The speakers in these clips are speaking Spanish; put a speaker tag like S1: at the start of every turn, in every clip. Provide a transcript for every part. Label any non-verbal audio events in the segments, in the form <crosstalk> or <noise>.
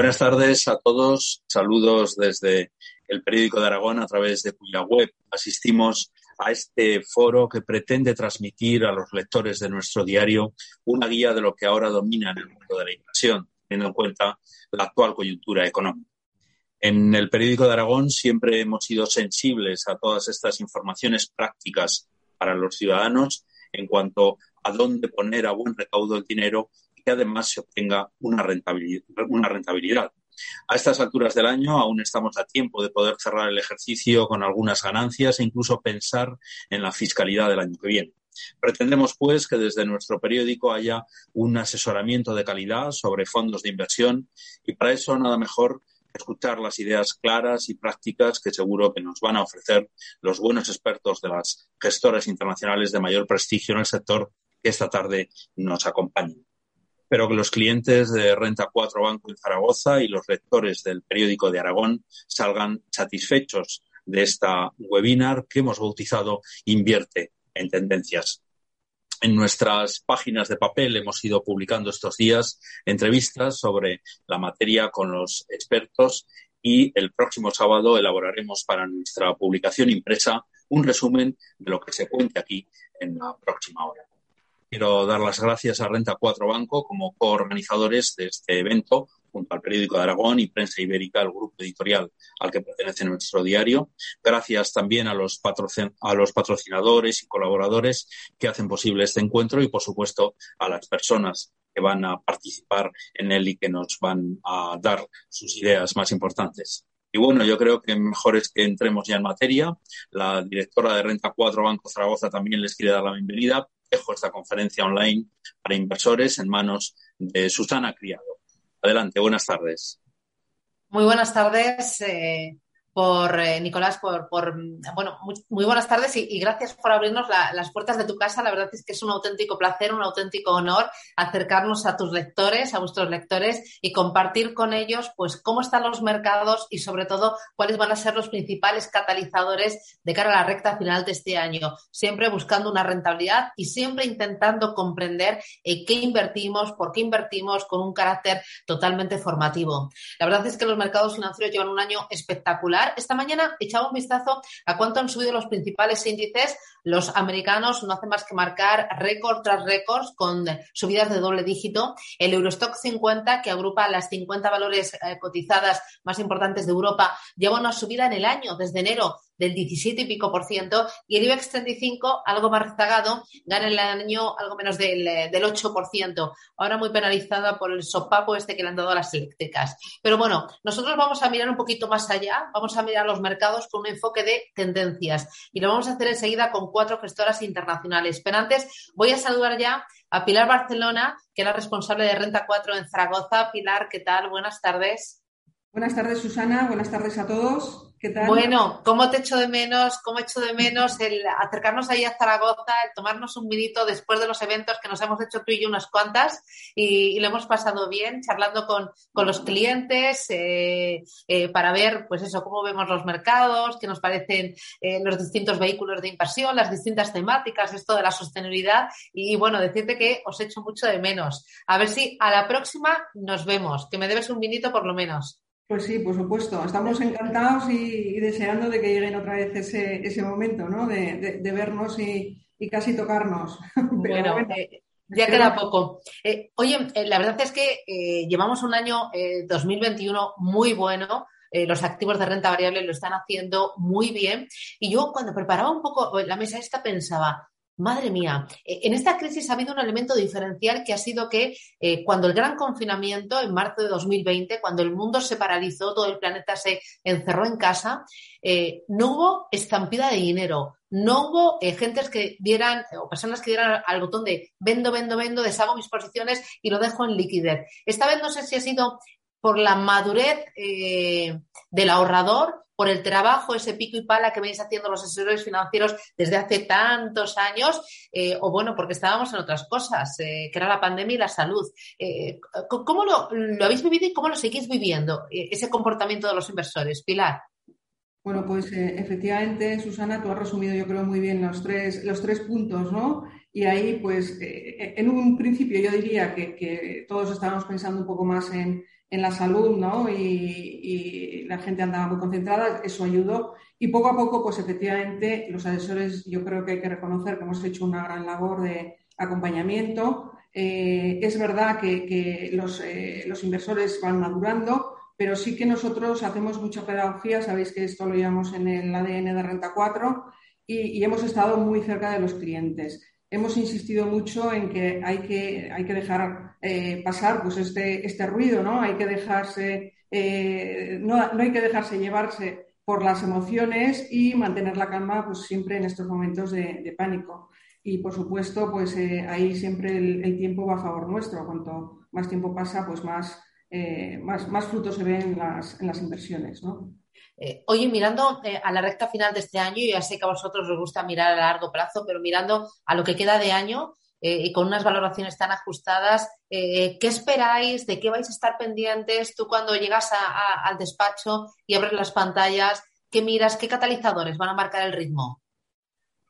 S1: Buenas tardes a todos. Saludos desde el periódico de Aragón a través de cuya web asistimos a este foro que pretende transmitir a los lectores de nuestro diario una guía de lo que ahora domina en el mundo de la inversión, teniendo en cuenta la actual coyuntura económica. En el periódico de Aragón siempre hemos sido sensibles a todas estas informaciones prácticas para los ciudadanos en cuanto a dónde poner a buen recaudo el dinero que además se obtenga una rentabilidad. Una rentabilidad. A estas alturas del año aún estamos a tiempo de poder cerrar el ejercicio con algunas ganancias e incluso pensar en la fiscalidad del año que viene. Pretendemos, pues, que desde nuestro periódico haya un asesoramiento de calidad sobre fondos de inversión y para eso nada mejor escuchar las ideas claras y prácticas que seguro que nos van a ofrecer los buenos expertos de las gestoras internacionales de mayor prestigio en el sector que esta tarde nos acompañan. Espero que los clientes de Renta 4 Banco en Zaragoza y los lectores del periódico de Aragón salgan satisfechos de esta webinar que hemos bautizado Invierte en Tendencias. En nuestras páginas de papel hemos ido publicando estos días entrevistas sobre la materia con los expertos y el próximo sábado elaboraremos para nuestra publicación impresa un resumen de lo que se cuente aquí en la próxima hora. Quiero dar las gracias a Renta 4 Banco como coorganizadores de este evento, junto al periódico de Aragón y Prensa Ibérica, el grupo editorial al que pertenece nuestro diario. Gracias también a los, patrocinadores y colaboradores que hacen posible este encuentro y, por supuesto, a las personas que van a participar en él y que nos van a dar sus ideas más importantes. Y bueno, yo creo que mejor es que entremos ya en materia. La directora de Renta 4 Banco Zaragoza también les quiere dar la bienvenida dejo esta conferencia online para inversores en manos de Susana Criado. Adelante, buenas tardes.
S2: Muy buenas tardes. Eh, por eh, Nicolás, por, bueno, muy, buenas tardes y, gracias por abrirnos las puertas de tu casa. La verdad es que es un auténtico placer, un auténtico honor acercarnos a tus lectores, a vuestros lectores y compartir con ellos, pues, cómo están los mercados y, sobre todo, cuáles van a ser los principales catalizadores de cara a la recta final de este año. Siempre buscando una rentabilidad y siempre intentando comprender en qué invertimos, por qué invertimos, con un carácter totalmente formativo. La verdad es que los mercados financieros llevan un año espectacular esta mañana echaba un vistazo a cuánto han subido los principales índices. Los americanos no hacen más que marcar récord tras récord con subidas de doble dígito. El Eurostock 50, que agrupa las 50 valores eh, cotizadas más importantes de Europa, lleva una subida en el año, desde enero del 17 y pico por ciento, y el IBEX 35, algo más rezagado, gana el año algo menos del, del 8 por ciento, ahora muy penalizada por el sopapo este que le han dado a las eléctricas. Pero bueno, nosotros vamos a mirar un poquito más allá, vamos a mirar los mercados con un enfoque de tendencias y lo vamos a hacer enseguida con cuatro gestoras internacionales. Pero antes voy a saludar ya a Pilar Barcelona, que es la responsable de Renta 4 en Zaragoza. Pilar, ¿qué tal? Buenas tardes.
S3: Buenas tardes, Susana. Buenas tardes a todos.
S2: Bueno, ¿cómo te echo de menos? ¿Cómo echo de menos el acercarnos ahí a Zaragoza, el tomarnos un minuto después de los eventos que nos hemos hecho tú y yo unas cuantas y, lo hemos pasado bien charlando con, los clientes eh, eh, para ver, pues eso, cómo vemos los mercados, qué nos parecen eh, los distintos vehículos de inversión, las distintas temáticas, esto de la sostenibilidad y bueno, decirte que os echo mucho de menos. A ver si a la próxima nos vemos, que me debes un minuto por lo menos.
S3: Pues sí, por supuesto. Estamos encantados y, deseando de que lleguen otra vez ese, ese momento, ¿no? De, vernos y, casi tocarnos. <laughs>
S2: bueno, eh, ya queda poco. Eh, oye, eh, la verdad es que llevamos un año 2021 muy bueno. los activos de renta variable lo están haciendo muy bien. Y yo cuando preparaba un poco la mesa esta pensaba, Madre mía, eh, en esta crisis ha habido un elemento diferencial que ha sido que eh, cuando el gran confinamiento, en marzo de 2020, cuando el mundo se paralizó, todo el planeta se encerró en casa, eh, no hubo estampida de dinero, no hubo gentes que dieran, o personas que dieran al botón de vendo, vendo, vendo, deshago mis posiciones y lo dejo en liquidez. Esta vez no sé si ha sido por la madurez del ahorrador por el trabajo, ese pico y pala que venís haciendo los asesores financieros desde hace tantos años, eh, o bueno, porque estábamos en otras cosas, eh, que era la pandemia y la salud. Eh, ¿Cómo lo, habéis vivido y cómo lo seguís viviendo, ese comportamiento de los inversores? Pilar.
S3: Bueno, pues efectivamente, Susana, tú has resumido yo creo muy bien los tres, los tres puntos, ¿no? Y ahí, pues, en un principio yo diría que todos estábamos pensando un poco más en, en la salud, ¿no? Y, la gente andaba muy concentrada, eso ayudó. Y poco a poco, pues efectivamente, los asesores yo creo que hay que reconocer que hemos hecho una gran labor de acompañamiento. Eh, es verdad que, los, eh, los, inversores van madurando, pero sí que nosotros hacemos mucha pedagogía, sabéis que esto lo llevamos en el ADN de Renta 4 y, hemos estado muy cerca de los clientes. Hemos insistido mucho en que hay que, hay que dejar eh, pasar pues este, este ruido, ¿no? Hay que dejarse, eh, no, no, hay que dejarse llevarse por las emociones y mantener la calma pues, siempre en estos momentos de, pánico. Y por supuesto, pues eh, ahí siempre el, tiempo va a favor nuestro. Cuanto más tiempo pasa, pues más, más, más frutos se ven en las, en las inversiones, ¿no?
S2: Eh, oye, mirando eh, a la recta final de este año, ya sé que a vosotros os gusta mirar a largo plazo, pero mirando a lo que queda de año eh, y con unas valoraciones tan ajustadas, ¿qué esperáis? ¿De qué vais a estar pendientes? Tú cuando llegas al despacho y abres las pantallas, ¿qué miras? ¿Qué catalizadores van a marcar el ritmo?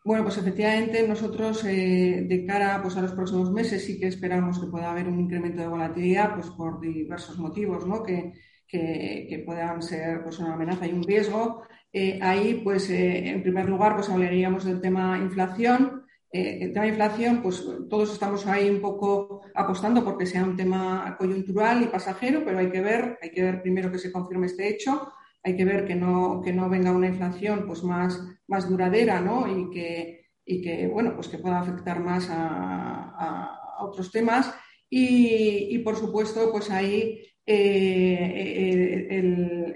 S3: Bueno, pues efectivamente nosotros de cara pues, a los próximos meses sí que esperamos que pueda haber un incremento de volatilidad pues, por diversos motivos, ¿no? Que, que, puedan ser pues, una amenaza y un riesgo. Eh, ahí, pues, eh, en primer lugar, pues hablaríamos del tema inflación. Eh, el tema inflación, pues todos estamos ahí un poco apostando porque sea un tema coyuntural y pasajero, pero hay que ver, hay que ver primero que se confirme este hecho, hay que ver que no, que no venga una inflación pues más, más duradera, ¿no? Y que, y que, bueno, pues que pueda afectar más a, otros temas. Y, por supuesto, pues ahí eh,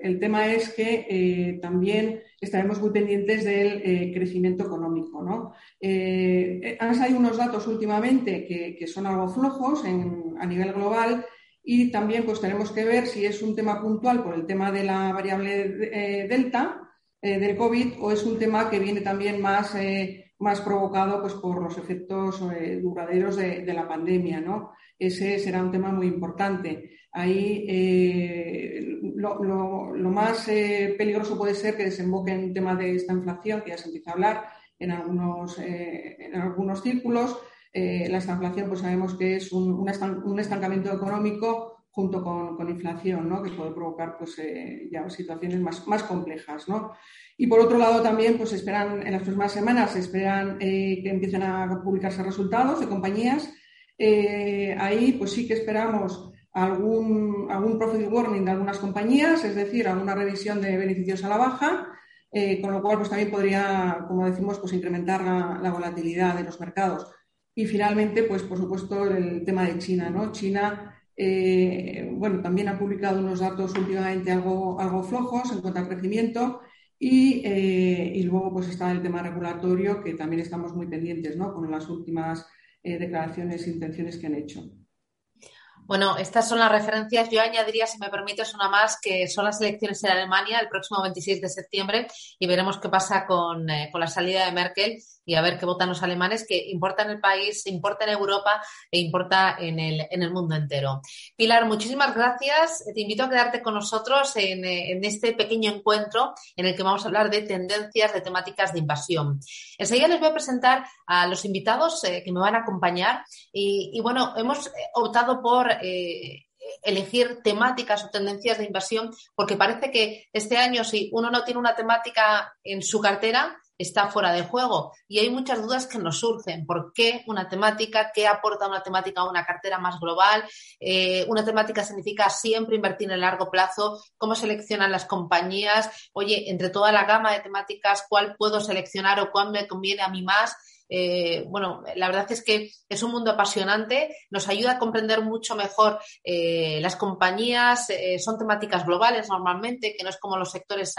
S3: el, tema es que eh, también estaremos muy pendientes del eh, crecimiento económico. ¿no? salido unos datos últimamente que, son algo flojos a nivel global y también pues, tenemos que ver si es un tema puntual por el tema de la variable delta del COVID o es un tema que viene también más, más provocado pues, por los efectos duraderos de, de la pandemia. ¿no? Ese será un tema muy importante. Ahí eh, lo, más eh, peligroso puede ser que desemboque en un tema de esta inflación, que ya se empieza a hablar en algunos, eh, en algunos círculos. la inflación, pues sabemos que es un, estancamiento económico junto con, inflación, ¿no? que puede provocar pues, ya situaciones más, más complejas. ¿no? Y por otro lado también pues esperan en las próximas semanas esperan que empiecen a publicarse resultados de compañías ahí pues sí que esperamos algún, algún profit warning de algunas compañías, es decir, alguna revisión de beneficios a la baja, eh, con lo cual pues también podría, como decimos, pues incrementar la, volatilidad de los mercados. Y finalmente, pues por supuesto, el tema de China, ¿no? China, eh, bueno, también ha publicado unos datos últimamente algo, algo flojos en cuanto al crecimiento y, y, luego pues está el tema regulatorio que también estamos muy pendientes, ¿no? Con las últimas eh, declaraciones e intenciones que han hecho.
S2: Bueno, estas son las referencias. Yo añadiría, si me permites, una más, que son las elecciones en Alemania el próximo 26 de septiembre y veremos qué pasa con, eh, con la salida de Merkel y a ver qué votan los alemanes, que importa en el país, importa en Europa e importa en el, en el mundo entero. Pilar, muchísimas gracias. Te invito a quedarte con nosotros en, en este pequeño encuentro en el que vamos a hablar de tendencias, de temáticas de invasión. Enseguida les voy a presentar a los invitados eh, que me van a acompañar y, bueno, hemos optado por eh, elegir temáticas o tendencias de invasión, porque parece que este año, si uno no tiene una temática en su cartera, está fuera de juego. Y hay muchas dudas que nos surgen. ¿Por qué una temática? ¿Qué aporta una temática a una cartera más global? Eh, una temática significa siempre invertir en largo plazo. ¿Cómo seleccionan las compañías? Oye, entre toda la gama de temáticas, ¿cuál puedo seleccionar o cuál me conviene a mí más? Eh, bueno, la verdad es que es un mundo apasionante, nos ayuda a comprender mucho mejor eh, las compañías, eh, son temáticas globales normalmente, que no es como los sectores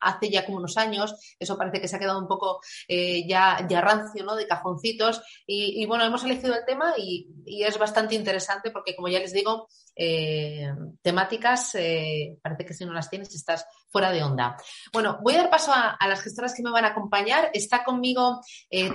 S2: hace ya como unos años, eso parece que se ha quedado un poco ya, ya rancio, ¿no? De cajoncitos. Y, bueno, hemos elegido el tema y, es bastante interesante porque, como ya les digo, temáticas, parece que si no las tienes estás fuera de onda. Bueno, voy a dar paso a, las gestoras que me van a acompañar. Está conmigo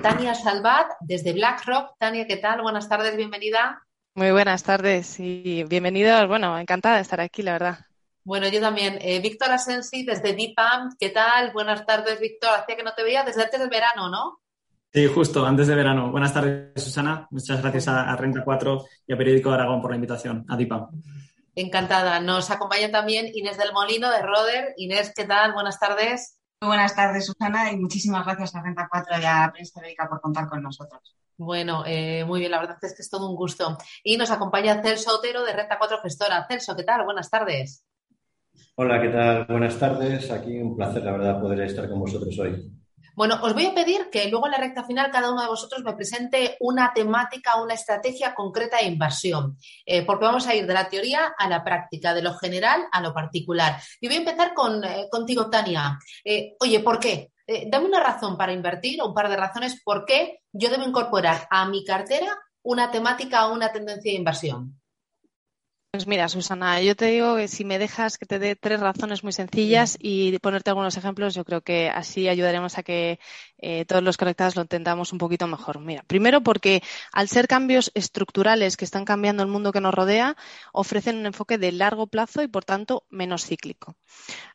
S2: Tania Salvat desde BlackRock. Tania, ¿qué tal? Buenas tardes, bienvenida.
S4: Muy buenas tardes y bienvenidos. Bueno, encantada de estar aquí, la verdad.
S2: Bueno, yo también. Eh, Víctor Asensi desde DIPAM, ¿qué tal? Buenas tardes, Víctor. Hacía que no te veía desde antes del verano, ¿no?
S5: Sí, justo, antes de verano. Buenas tardes, Susana. Muchas gracias a, Renta 4 y a Periódico Aragón por la invitación, a DIPAM.
S2: Encantada. Nos acompaña también Inés del Molino de Roder. Inés, ¿qué tal? Buenas tardes.
S6: Muy buenas tardes, Susana, y muchísimas gracias a Renta 4 y a Prensa Médica por contar con nosotros.
S2: Bueno, eh, muy bien, la verdad es que es todo un gusto. Y nos acompaña Celso Otero de Renta 4 Gestora. Celso, ¿qué tal? Buenas tardes.
S7: Hola, ¿qué tal? Buenas tardes. Aquí un placer, la verdad, poder estar con vosotros hoy.
S2: Bueno, os voy a pedir que luego en la recta final cada uno de vosotros me presente una temática, una estrategia concreta de inversión, eh, porque vamos a ir de la teoría a la práctica, de lo general a lo particular. Y voy a empezar con, eh, contigo, Tania. Eh, oye, ¿por qué? dame una razón para invertir o un par de razones por qué yo debo incorporar a mi cartera una temática o una tendencia de inversión.
S4: Pues mira, Susana, yo te digo que si me dejas que te dé tres razones muy sencillas y ponerte algunos ejemplos, yo creo que así ayudaremos a que eh, todos los conectados lo entendamos un poquito mejor. Mira, primero porque al ser cambios estructurales que están cambiando el mundo que nos rodea, ofrecen un enfoque de largo plazo y por tanto menos cíclico.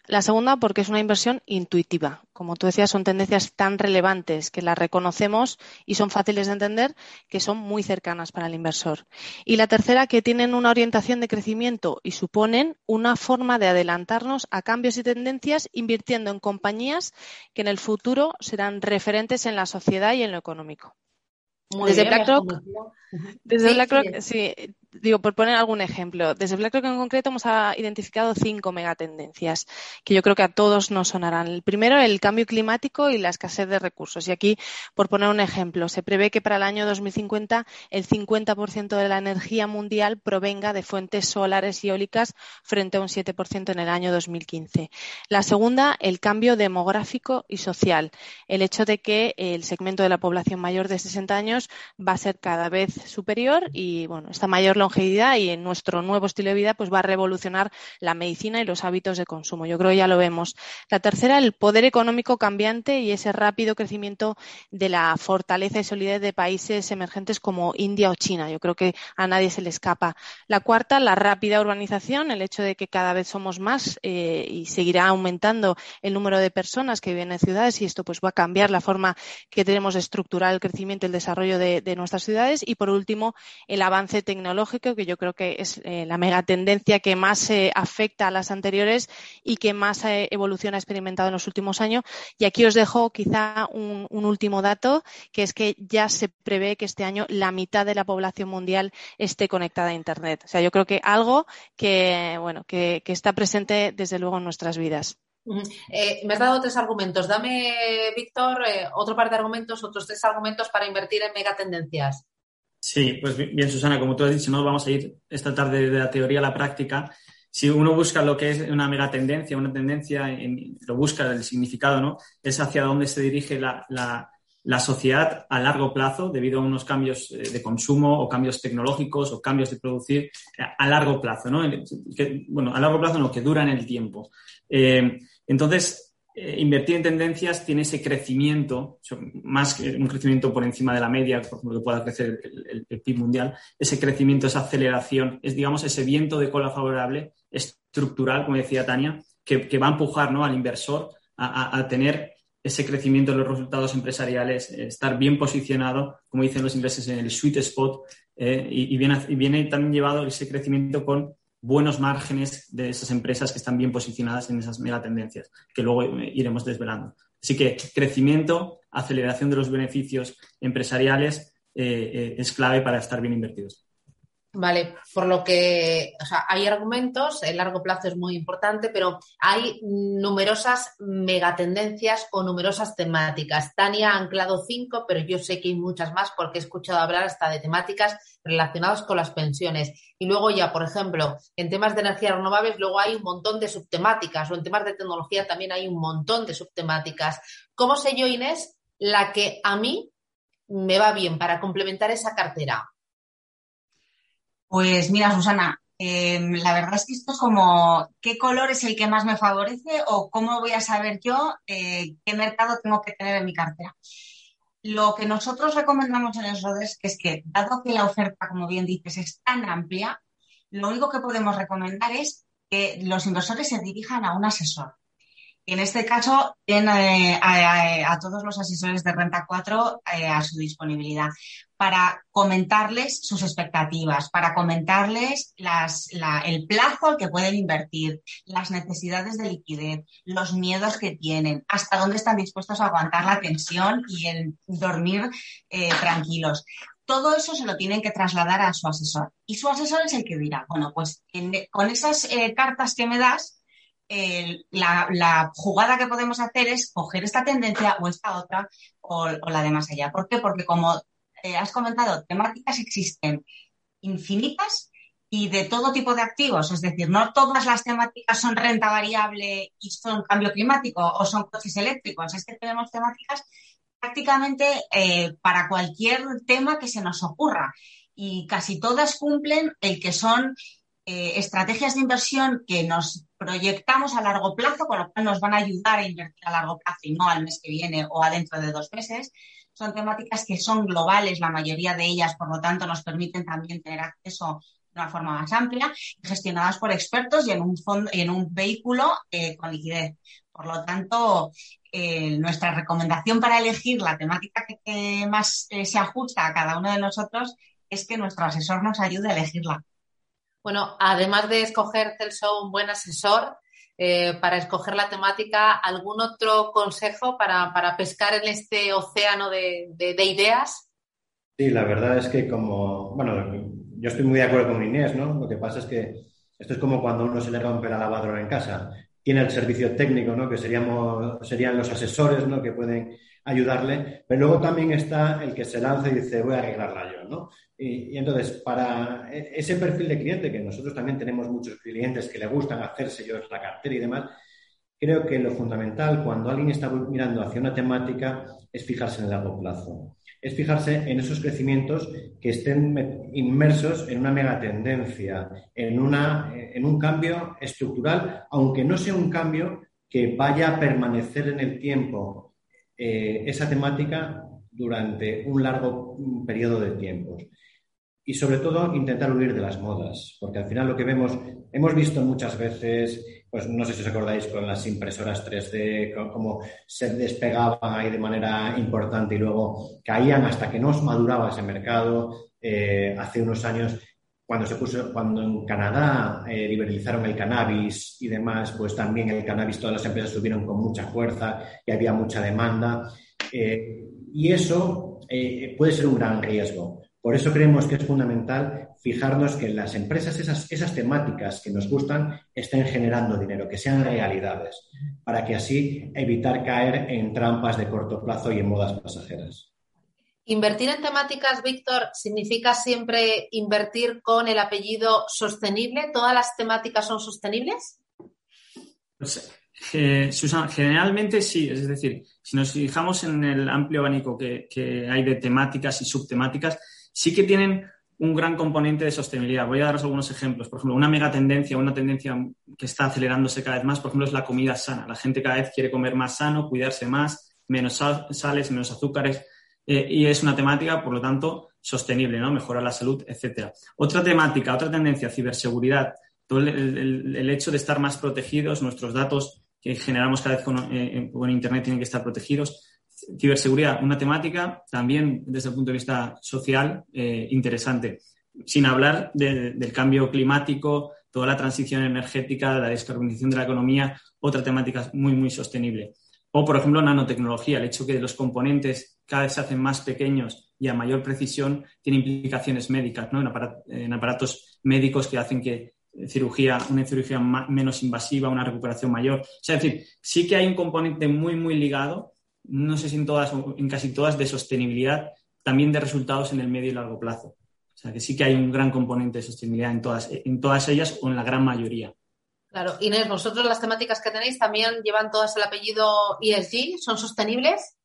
S4: La segunda, porque es una inversión intuitiva. Como tú decías, son tendencias tan relevantes que las reconocemos y son fáciles de entender que son muy cercanas para el inversor. Y la tercera, que tienen una orientación de crecimiento y suponen una forma de adelantarnos a cambios y tendencias invirtiendo en compañías que en el futuro serán referentes en la sociedad y en lo económico. desde BlackRock, desde BlackRock, sí, digo, por poner algún ejemplo, desde BlackRock en concreto hemos identificado cinco megatendencias que yo creo que a todos nos sonarán. El primero, el cambio climático y la escasez de recursos. Y aquí, por poner un ejemplo, se prevé que para el año 2050 el 50% de la energía mundial provenga de fuentes solares y eólicas frente a un 7% en el año 2015. La segunda, el cambio demográfico y social. El hecho de que el segmento de la población mayor de 60 años va a ser cada vez superior y, bueno, esta mayor longevidad y en nuestro nuevo estilo de vida, pues va a revolucionar la medicina y los hábitos de consumo. Yo creo que ya lo vemos. La tercera, el poder económico cambiante y ese rápido crecimiento de la fortaleza y solidez de países emergentes como India o China. Yo creo que a nadie se le escapa. La cuarta, la rápida urbanización, el hecho de que cada vez somos más eh, y seguirá aumentando el número de personas que viven en ciudades y esto pues va a cambiar la forma que tenemos de estructurar el crecimiento y el desarrollo de, de nuestras ciudades. Y por último, el avance tecnológico que yo creo que es eh, la megatendencia que más eh, afecta a las anteriores y que más eh, evolución ha experimentado en los últimos años. Y aquí os dejo quizá un, último dato, que es que ya se prevé que este año la mitad de la población mundial esté conectada a Internet. O sea, yo creo que algo que, bueno, que, está presente desde luego en nuestras vidas.
S2: me has dado tres argumentos. Dame, Víctor, otro par de argumentos, otros tres argumentos para invertir en megatendencias.
S5: Sí, pues bien, Susana, como tú has dicho, ¿no? vamos a ir esta tarde de la teoría a la práctica. Si uno busca lo que es una megatendencia, una tendencia, lo busca el significado, ¿no? Es hacia dónde se dirige la, la, sociedad a largo plazo debido a unos cambios eh, de consumo o cambios tecnológicos o cambios de producir eh, a largo plazo, ¿no? bueno, a largo plazo no, que duran el tiempo. Eh, entonces, invertir en tendencias tiene ese crecimiento, más que un crecimiento por encima de la media, por ejemplo, que pueda crecer el, PIB mundial, ese crecimiento, esa aceleración, es, digamos, ese viento de cola favorable estructural, como decía Tania, que, va a empujar ¿no? al inversor a, tener ese crecimiento en los resultados empresariales, eh, estar bien posicionado, como dicen los ingleses, en el sweet spot, eh, y viene también llevado ese crecimiento con buenos márgenes de esas empresas que están bien posicionadas en esas megatendencias, que luego iremos desvelando. Así que crecimiento, aceleración de los beneficios empresariales eh, eh, es clave para estar bien invertidos.
S2: Vale, por lo que, hay argumentos, el largo plazo es muy importante, pero hay numerosas megatendencias o numerosas temáticas. Tania ha anclado cinco, pero yo sé que hay muchas más porque he escuchado hablar hasta de temáticas relacionadas con las pensiones. Y luego ya, por ejemplo, en temas de energías renovables, luego hay un montón de subtemáticas, o en temas de tecnología también hay un montón de subtemáticas. ¿Cómo sé yo, Inés, la que a mí me va bien para complementar esa cartera?
S6: Pues mira, Susana, em, la verdad es que esto es como qué color es el que más me favorece o cómo voy a saber yo eh, qué mercado tengo que tener en mi cartera. Lo que nosotros recomendamos en el RODES es que, dado que la oferta, como bien dices, es tan amplia, lo único que podemos recomendar es que los inversores se dirijan a un asesor. En este caso, tiene eh, a, todos los asesores de Renta 4 eh, a su disponibilidad para comentarles sus expectativas, para comentarles el plazo al que pueden invertir, las necesidades de liquidez, los miedos que tienen, hasta dónde están dispuestos a aguantar la tensión y el dormir eh, tranquilos. Todo eso se lo tienen que trasladar a su asesor. Y su asesor es el que dirá, bueno, pues con esas cartas que me das, la, jugada que podemos hacer es coger esta tendencia o esta otra o, la de más allá. ¿Por qué? Porque como eh, has comentado, temáticas existen infinitas y de todo tipo de activos. Es decir, no todas las temáticas son renta variable y son cambio climático o son coches eléctricos. Es que tenemos temáticas prácticamente eh, para cualquier tema que se nos ocurra. Y casi todas cumplen el que son eh, estrategias de inversión que nos proyectamos a largo plazo, con lo cual nos van a ayudar a invertir a largo plazo y no al mes que viene o a dentro de dos meses. Son temáticas que son globales, la mayoría de ellas, por lo tanto, nos permiten también tener acceso de una forma más amplia, gestionadas por expertos y en un, fondo, en un vehículo eh, con liquidez. Por lo tanto, eh, nuestra recomendación para elegir la temática que, más se ajusta a cada uno de nosotros es que nuestro asesor nos ayude a elegirla.
S2: Bueno, además de escoger Celso un buen asesor eh, para escoger la temática, ¿algún otro consejo para, pescar en este océano de, ideas?
S7: Sí, la verdad es que como, bueno, yo estoy muy de acuerdo con Inés, ¿no? Lo que pasa es que esto es como cuando uno se le rompe la lavadora en casa. Tiene el servicio técnico, ¿no? Que seríamos, serían los asesores, ¿no? Que pueden ayudarle, pero luego también está el que se lanza y dice, voy a arreglarla yo, ¿no? Y, entonces, para e, ese perfil de cliente, que nosotros también tenemos muchos clientes que le gustan hacerse yo la cartera y demás, creo que lo fundamental cuando alguien está mirando hacia una temática es fijarse en el largo plazo. Es fijarse en esos crecimientos que estén inmersos en una megatendencia, en, una, en un cambio estructural, aunque no sea un cambio que vaya a permanecer en el tiempo eh, esa temática durante un largo periodo de tiempos y sobre todo intentar huir de las modas, porque al final lo que vemos, hemos visto muchas veces, pues no sé si os acordáis con las impresoras 3D, cómo se despegaban ahí de manera importante y luego caían hasta que no maduraba ese mercado. Eh, hace unos años, cuando se puso, cuando en Canadá eh, liberalizaron el cannabis y demás, pues también el cannabis, todas las empresas subieron con mucha fuerza y había mucha demanda. Eh, y eso puede ser un gran riesgo. Por eso creemos que es fundamental fijarnos que las empresas, esas, esas temáticas que nos gustan, estén generando dinero, que sean realidades, para que así evitar caer en trampas de corto plazo y en modas pasajeras.
S2: Invertir en temáticas, Víctor, significa siempre invertir con el apellido sostenible. ¿Todas las temáticas son sostenibles?
S5: Pues, eh, Susan, generalmente sí. Es decir, si nos fijamos en el amplio abanico que hay de temáticas y subtemáticas, sí que tienen un gran componente de sostenibilidad. Voy a daros algunos ejemplos. Por ejemplo, una mega tendencia, una tendencia que está acelerándose cada vez más, por ejemplo, es la comida sana. La gente cada vez quiere comer más sano, cuidarse más, menos sales, menos azúcares. Eh, y es una temática, por lo tanto, sostenible, ¿no? Mejorar la salud, etcétera. Otra temática, otra tendencia, ciberseguridad. Todo el, hecho de estar más protegidos, nuestros datos que generamos cada vez con, eh, con Internet tienen que estar protegidos ciberseguridad, una temática también desde el punto de vista social eh, interesante. Sin hablar del cambio climático, toda la transición energética, la descarbonización de la economía, otra temática muy, muy sostenible. O, por ejemplo, nanotecnología, el hecho que los componentes cada vez se hacen más pequeños y a mayor precisión tiene implicaciones médicas, ¿no? en, aparatos médicos que hacen que cirugía, una cirugía menos invasiva, una recuperación mayor. O sea, es decir, sí que hay un componente muy, muy ligado no sé si en todas, en casi todas, de sostenibilidad, también de resultados en el medio y largo plazo. O sea que sí que hay un gran componente de sostenibilidad en todas, en todas ellas o en la gran mayoría.
S2: Claro, Inés, vosotros las temáticas que tenéis también llevan todas el apellido ESG, ¿son sostenibles?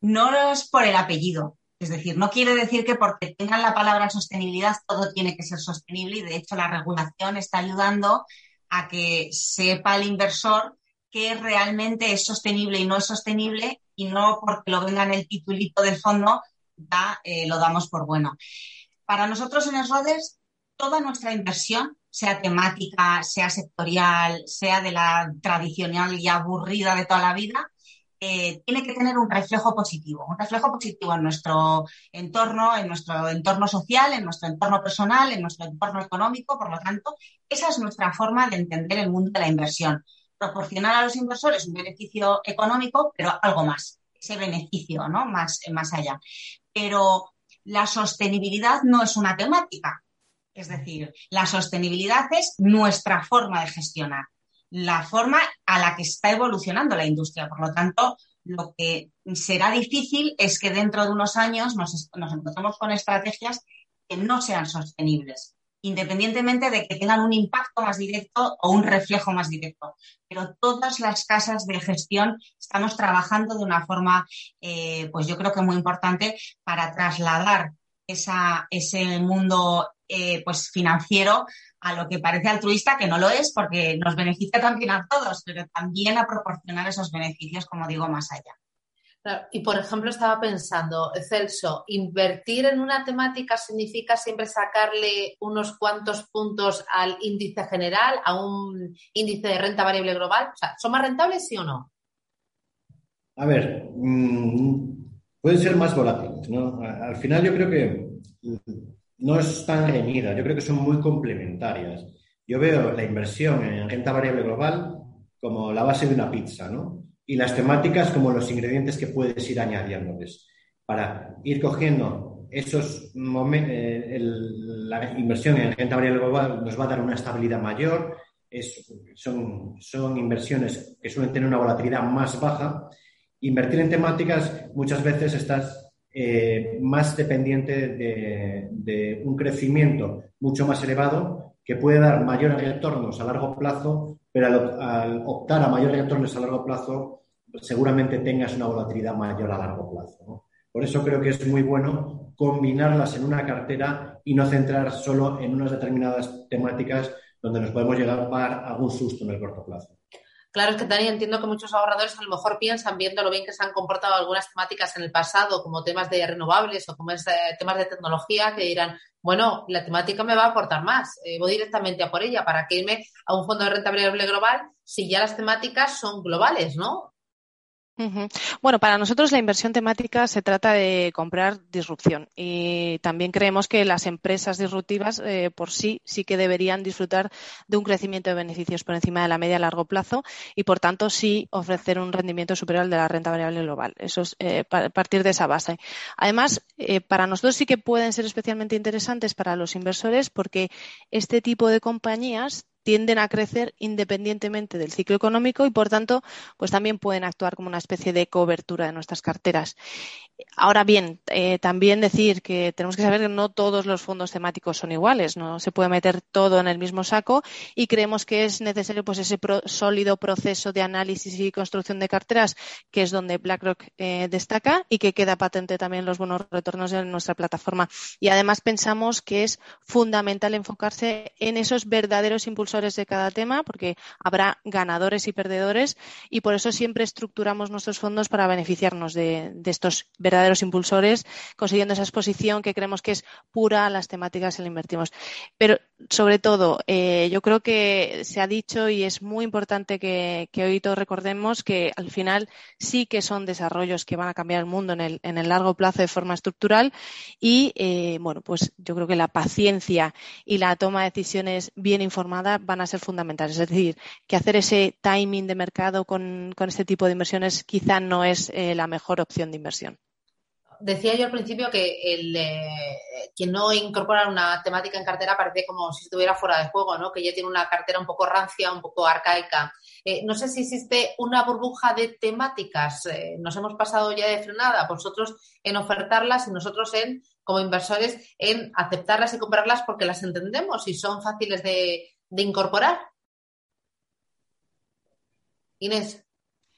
S6: No es por el apellido, es decir, no quiere decir que porque tengan la palabra sostenibilidad todo tiene que ser sostenible y de hecho la regulación está ayudando a que sepa el inversor que realmente es sostenible y no es sostenible y no porque lo venga en el titulito del fondo eh, lo damos por bueno. Para nosotros en Esrodes, toda nuestra inversión sea temática, sea sectorial, sea de la tradicional y aburrida de toda la vida, eh, tiene que tener un reflejo positivo, un reflejo positivo en nuestro entorno, en nuestro entorno social, en nuestro entorno personal, en nuestro entorno económico. Por lo tanto, esa es nuestra forma de entender el mundo de la inversión. Proporcionar a los inversores un beneficio económico, pero algo más, ese beneficio, ¿no? Más, más allá. Pero la sostenibilidad no es una temática. Es decir, la sostenibilidad es nuestra forma de gestionar la forma a la que está evolucionando la industria. Por lo tanto, lo que será difícil es que dentro de unos años nos, encontremos con estrategias que no sean sostenibles, independientemente de que tengan un impacto más directo o un reflejo más directo. Pero todas las casas de gestión estamos trabajando de una forma, eh, pues yo creo que muy importante para trasladar ese mundo eh, pues financiero a lo que parece altruista, que no lo es, porque nos beneficia también a todos, pero también a proporcionar esos beneficios, como digo, más allá.
S2: Y por ejemplo, estaba pensando, Celso, invertir en una temática significa siempre sacarle unos cuantos puntos al índice general, a un índice de renta variable global. O sea, ¿son más rentables, sí o no?
S7: A ver, mm, pueden ser más volátiles, ¿no? Al final yo creo que no es tan yo creo que son muy complementarias. Yo veo la inversión en renta variable global como la base de una pizza, ¿no? Y las temáticas como los ingredientes que puedes ir añadiéndoles para ir cogiendo esos momentos, eh, la inversión en renta variable global nos va a dar una estabilidad mayor, son, son inversiones que suelen tener una volatilidad más baja. Invertir en temáticas muchas veces estás eh, más dependiente de, un crecimiento mucho más elevado que puede dar mayores retornos a largo plazo, pero al, optar a mayores retornos a largo plazo seguramente tengas una volatilidad mayor a largo plazo. Por eso creo que es muy bueno combinarlas en una cartera y no centrar solo en unas determinadas temáticas donde nos podemos llegar a algún susto en el corto plazo.
S2: Claro, es que también entiendo que muchos ahorradores a lo mejor piensan, viendo lo bien que se han comportado algunas temáticas en el pasado, como temas de renovables o como es, eh, temas de tecnología, que dirán, bueno, la temática me va a aportar más, eh, voy directamente a por ella, ¿para que irme a un fondo de renta variable global si ya las temáticas son globales, ¿no?
S4: Bueno, para nosotros la inversión temática se trata de comprar disrupción y también creemos que las empresas disruptivas eh, por sí sí que deberían disfrutar de un crecimiento de beneficios por encima de la media a largo plazo y por tanto sí ofrecer un rendimiento superior al de la renta variable global. Eso es eh, partir de esa base. Además, eh, para nosotros sí que pueden ser especialmente interesantes para los inversores porque este tipo de compañías tienden a crecer independientemente del ciclo económico y, por tanto, pues también pueden actuar como una especie de cobertura de nuestras carteras. Ahora bien, eh, también decir que tenemos que saber que no todos los fondos temáticos son iguales, no se puede meter todo en el mismo saco y creemos que es necesario pues ese sólido proceso de análisis y construcción de carteras, que es donde BlackRock eh, destaca y que queda patente también los buenos retornos en nuestra plataforma. Y además pensamos que es fundamental enfocarse en esos verdaderos de cada tema, porque habrá ganadores y perdedores y por eso siempre estructuramos nuestros fondos para beneficiarnos de, estos verdaderos impulsores, consiguiendo esa exposición que creemos que es pura a las temáticas que invertimos. Pero sobre todo, eh, yo creo que se ha dicho y es muy importante que, hoy todos recordemos que al final sí que son desarrollos que van a cambiar el mundo en el, en el largo plazo de forma estructural y, eh, bueno, pues yo creo que la paciencia y la toma de decisiones bien informada van a ser fundamentales. Es decir, que hacer ese timing de mercado con, este tipo de inversiones quizá no es eh, la mejor opción de inversión
S2: decía yo al principio que el, eh, quien no incorpora una temática en cartera parece como si estuviera fuera de juego, ¿no? Que ya tiene una cartera un poco rancia, un poco arcaica. Eh, no sé si existe una burbuja de temáticas. Eh, nos hemos pasado ya de frenada, vosotros en ofertarlas y nosotros en, como inversores, en aceptarlas y comprarlas porque las entendemos y son fáciles de, de incorporar. Inés,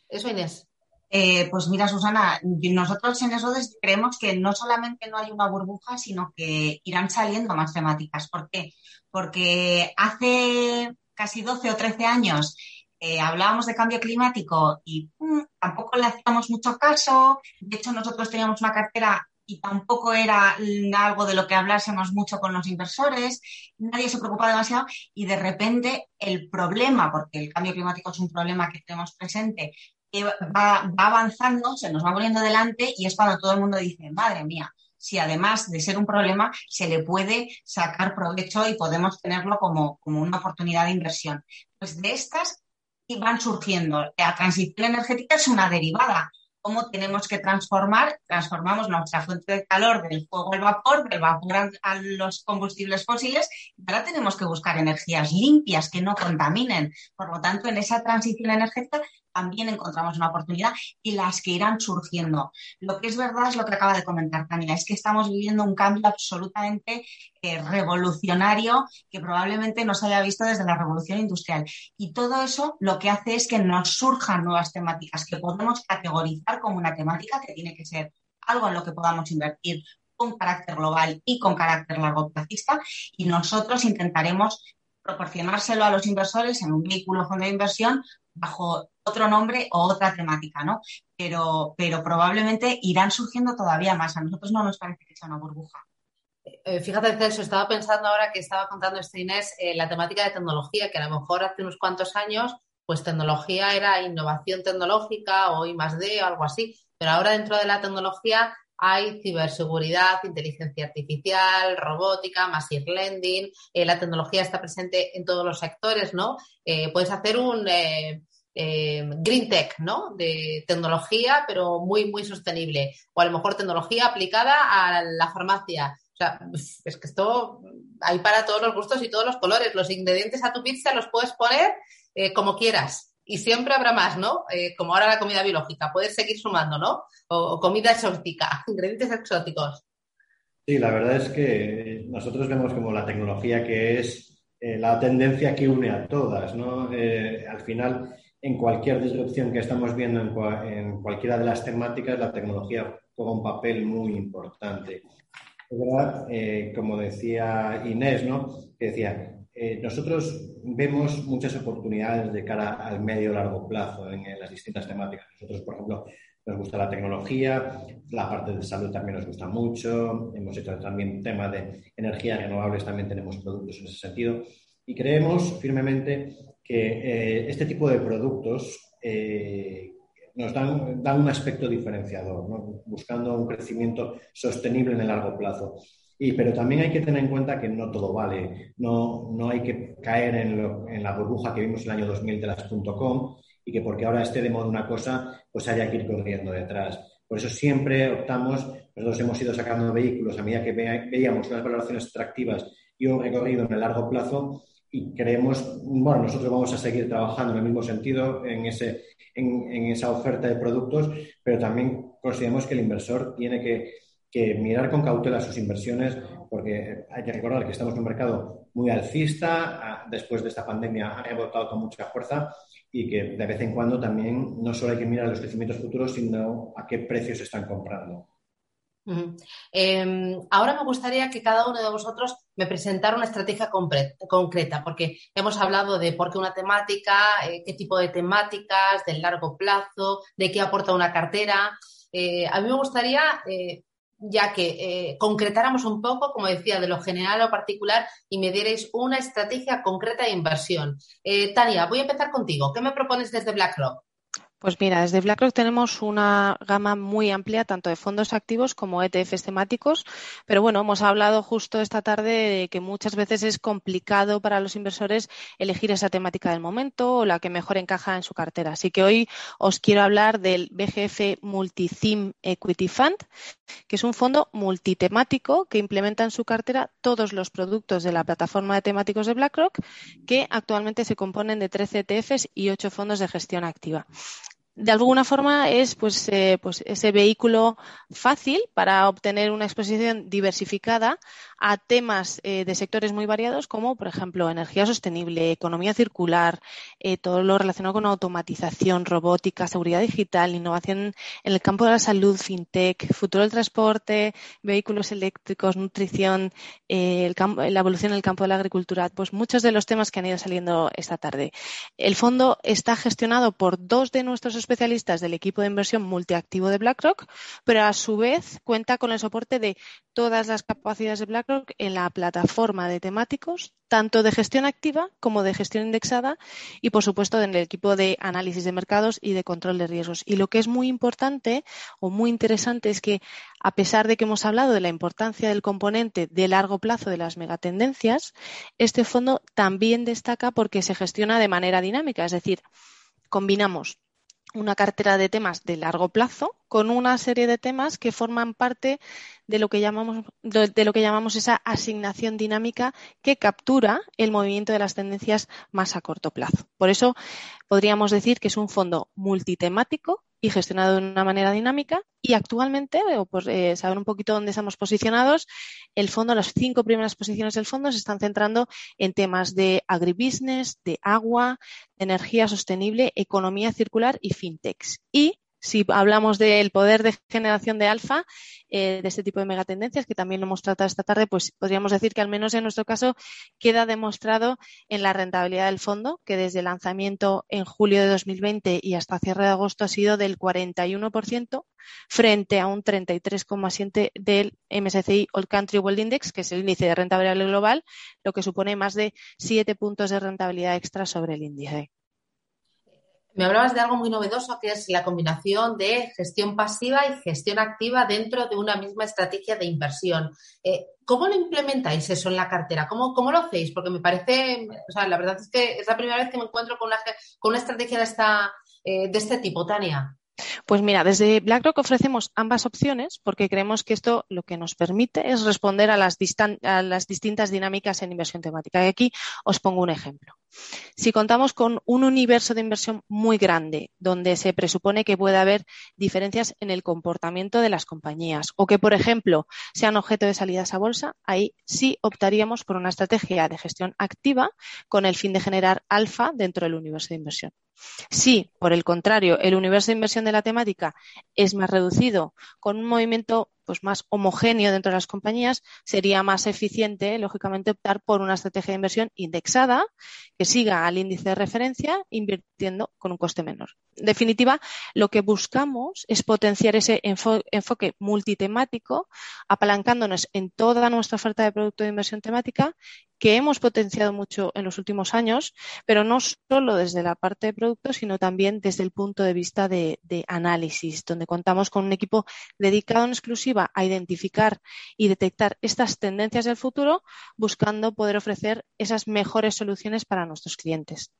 S2: eso Inés.
S6: Eh, pues mira, Susana, nosotros en eso creemos que no solamente no hay una burbuja, sino que irán saliendo más temáticas. ¿Por qué? Porque hace casi 12 o 13 años eh, hablábamos de cambio climático y mm, tampoco le hacíamos mucho caso. De hecho, nosotros teníamos una cartera y tampoco era algo de lo que hablásemos mucho con los inversores, nadie se preocupaba demasiado y de repente el problema, porque el cambio climático es un problema que tenemos presente, va, va avanzando, se nos va poniendo delante y es cuando todo el mundo dice, madre mía, si además de ser un problema se le puede sacar provecho y podemos tenerlo como, como una oportunidad de inversión. Pues de estas van surgiendo. La transición energética es una derivada cómo tenemos que transformar, transformamos nuestra fuente de calor del fuego al vapor, del vapor a, los combustibles fósiles, y ahora tenemos que buscar energías limpias que no contaminen. Por lo tanto, en esa transición energética también encontramos una oportunidad y las que irán surgiendo. Lo que es verdad es lo que acaba de comentar Tania, es que estamos viviendo un cambio absolutamente eh, revolucionario que probablemente no se haya visto desde la revolución industrial. Y todo eso lo que hace es que nos surjan nuevas temáticas que podemos categorizar como una temática que tiene que ser algo en lo que podamos invertir con carácter global y con carácter largo plazista y nosotros intentaremos proporcionárselo a los inversores en un vehículo fondo de inversión bajo otro nombre o otra temática, ¿no? Pero, pero probablemente irán surgiendo todavía más. A nosotros no nos parece que sea una burbuja.
S2: Eh, fíjate, Celso, estaba pensando ahora que estaba contando este Inés eh, la temática de tecnología, que a lo mejor hace unos cuantos años, pues tecnología era innovación tecnológica o I D o algo así, pero ahora dentro de la tecnología hay ciberseguridad, inteligencia artificial, robótica, machine learning, eh, la tecnología está presente en todos los sectores, ¿no? puedes hacer un eh, green tech, ¿no? De tecnología, pero muy, muy sostenible. O a lo mejor tecnología aplicada a la farmacia. O sea, es que esto hay para todos los gustos y todos los colores. Los ingredientes a tu pizza los puedes poner eh, como quieras. Y siempre habrá más, ¿no? Eh, como ahora la comida biológica. Puedes seguir sumando, ¿no? O, comida exótica, <laughs> ingredientes exóticos.
S7: Sí, la verdad es que nosotros vemos como la tecnología que es la tendencia que une a todas, ¿no? al final, en cualquier disrupción que estamos viendo en, cualquiera de las temáticas, la tecnología juega un papel muy importante. verdad, eh, como decía Inés, ¿no? que decía, eh, nosotros vemos muchas oportunidades de cara al medio largo plazo en, las distintas temáticas. Nosotros, por ejemplo, nos gusta la tecnología, la parte de salud también nos gusta mucho, hemos hecho también tema de energías renovables, también tenemos productos en ese sentido y creemos firmemente que eh, este tipo de productos eh, nos dan, un aspecto diferenciador, buscando un crecimiento sostenible en el largo plazo. Y, pero también hay que tener en cuenta que no todo vale, no, no hay que caer en, en, la burbuja que vimos en el año 2000 de las .com y que porque ahora esté de moda una cosa, pues haya que ir corriendo detrás. Por eso siempre optamos, nosotros hemos ido sacando vehículos a medida que veíamos unas valoraciones atractivas y un recorrido en el largo plazo, y creemos, bueno, nosotros vamos a seguir trabajando en el mismo sentido en, ese, en, esa oferta de productos, pero también consideramos que el inversor tiene que, mirar con cautela sus inversiones, porque hay que recordar que estamos en un mercado muy alcista, después de esta pandemia ha rebotado con mucha fuerza y que de vez en cuando también no solo hay que mirar los crecimientos futuros, sino a qué precios están comprando.
S2: Em, ahora me gustaría que cada uno de vosotros me presentara una estrategia concreta, porque hemos hablado de por qué una temática, eh, qué tipo de temáticas, del largo plazo, de qué aporta una cartera. Eh, a mí me gustaría, eh, ya que concretáramos un poco, como decía, de lo general o particular y me dierais una estrategia concreta de inversión. Tania, voy a empezar contigo. ¿Qué me propones desde BlackRock?
S4: Pues mira, desde BlackRock tenemos una gama muy amplia tanto de fondos activos como ETFs temáticos, pero bueno, hemos hablado justo esta tarde de que muchas veces es complicado para los inversores elegir esa temática del momento o la que mejor encaja en su cartera. Así que hoy os quiero hablar del BGF Multitheme Equity Fund, que es un fondo multitemático que implementa en su cartera todos los productos de la plataforma de temáticos de BlackRock, que actualmente se componen de 13 ETFs y 8 fondos de gestión activa de alguna forma es pues, eh, pues ese vehículo fácil para obtener una exposición diversificada a temas eh, de sectores muy variados como, por ejemplo, energía sostenible, economía circular, eh, todo lo relacionado con automatización, robótica, seguridad digital, innovación en el campo de la salud, fintech, futuro del transporte, vehículos eléctricos, nutrición, eh, la evolución en el campo de la agricultura, pues muchos de los temas que han ido saliendo esta tarde. El fondo está gestionado por dos de nuestros especialistas del equipo de inversión multiactivo de BlackRock, pero a su vez cuenta con el soporte de todas las capacidades de BlackRock en la plataforma de temáticos, tanto de gestión activa como de gestión indexada y, por supuesto, en el equipo de análisis de mercados y de control de riesgos. Y lo que es muy importante o muy interesante es que, a pesar de que hemos hablado de la importancia del componente de largo plazo de las megatendencias, este fondo también destaca porque se gestiona de manera dinámica, es decir, combinamos una cartera de temas de largo plazo con una serie de temas que forman parte de lo que llamamos de lo que llamamos esa asignación dinámica que captura el movimiento de las tendencias más a corto plazo. Por eso podríamos decir que es un fondo multitemático y gestionado de una manera dinámica. Y actualmente, por eh, saber un poquito dónde estamos posicionados, el fondo, las cinco primeras posiciones del fondo se están centrando en temas de agribusiness, de agua, de energía sostenible, economía circular y fintechs. Y si hablamos del poder de generación de alfa, eh, de este tipo de megatendencias, que también lo hemos tratado esta tarde, pues podríamos decir que al menos en nuestro caso queda demostrado en la rentabilidad del fondo, que desde el lanzamiento en julio de 2020 y hasta cierre de agosto ha sido del 41% frente a un 33,7% del MSCI All Country World Index, que es el índice de rentabilidad global, lo que supone más de 7 puntos de rentabilidad extra sobre el índice.
S2: Me hablabas de algo muy novedoso que es la combinación de gestión pasiva y gestión activa dentro de una misma estrategia de inversión. Eh, ¿Cómo lo implementáis eso en la cartera? ¿Cómo, ¿Cómo, lo hacéis? Porque me parece, o sea, la verdad es que es la primera vez que me encuentro con una, con una estrategia de, esta, eh, de este tipo, Tania.
S4: Pues mira, desde BlackRock ofrecemos ambas opciones porque creemos que esto lo que nos permite es responder a las, distintas dinámicas en inversión temática. Y aquí os pongo un ejemplo. Si contamos con un universo de inversión muy grande, donde se presupone que puede haber diferencias en el comportamiento de las compañías o que, por ejemplo, sean objeto de salidas a bolsa, ahí sí optaríamos por una estrategia de gestión activa con el fin de generar alfa dentro del universo de inversión. Si, por el contrario, el universo de inversión de la temática es más reducido, con un movimiento pues, más homogéneo dentro de las compañías, sería más eficiente, lógicamente, optar por una estrategia de inversión indexada que siga al índice de referencia invirtiendo con un coste menor. En definitiva, lo que buscamos es potenciar ese enfoque multitemático, apalancándonos en toda nuestra oferta de producto de inversión temática que hemos potenciado mucho en los últimos años, pero no solo desde la parte de producto, sino también desde el punto de vista de, análisis, donde contamos con un equipo dedicado en exclusiva a identificar y detectar estas tendencias del futuro, buscando poder ofrecer esas mejores soluciones para nuestros clientes.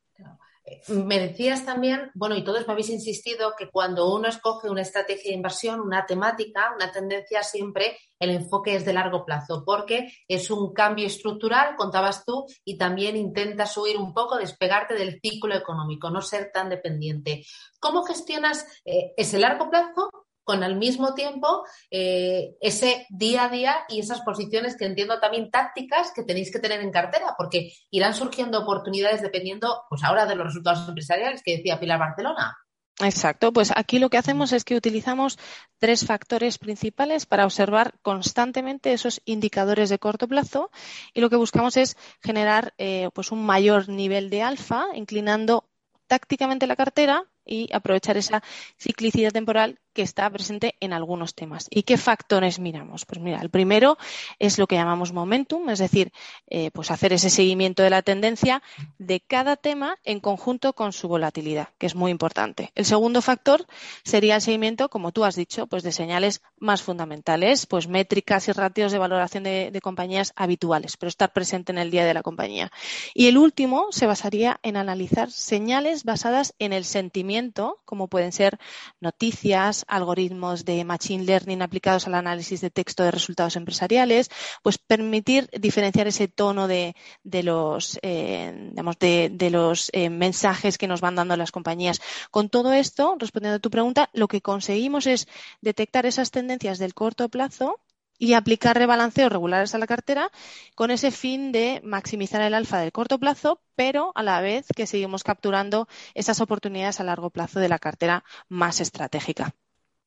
S2: Me decías también, bueno, y todos me habéis insistido que cuando uno escoge una estrategia de inversión, una temática, una tendencia, siempre el enfoque es de largo plazo, porque es un cambio estructural, contabas tú, y también intentas huir un poco, despegarte del ciclo económico, no ser tan dependiente. ¿Cómo gestionas eh, ese largo plazo con al mismo tiempo eh, ese día a día y esas posiciones que entiendo también tácticas que tenéis que tener en cartera, porque irán surgiendo oportunidades dependiendo, pues ahora de los resultados empresariales que decía Pilar Barcelona.
S4: Exacto, pues aquí lo que hacemos es que utilizamos tres factores principales para observar constantemente esos indicadores de corto plazo y lo que buscamos es generar eh, pues un mayor nivel de alfa, inclinando tácticamente la cartera y aprovechar esa ciclicidad temporal que está presente en algunos temas. ¿Y qué factores miramos? Pues mira, el primero es lo que llamamos momentum, es decir, eh, pues hacer ese seguimiento de la tendencia de cada tema en conjunto con su volatilidad, que es muy importante. El segundo factor sería el seguimiento, como tú has dicho, pues de señales más fundamentales, pues métricas y ratios de valoración de, de compañías habituales, pero estar presente en el día de la compañía. Y el último se basaría en analizar señales basadas en el sentimiento, como pueden ser noticias, algoritmos de Machine Learning aplicados al análisis de texto de resultados empresariales, pues permitir diferenciar ese tono de, los, eh, de, los eh, mensajes que nos van dando las compañías. Con todo esto, respondiendo a tu pregunta, lo que conseguimos es detectar esas tendencias del corto plazo y aplicar rebalanceos regulares a la cartera con ese fin de maximizar el alfa del corto plazo, pero a la vez que seguimos capturando esas oportunidades a largo plazo de la cartera más estratégica.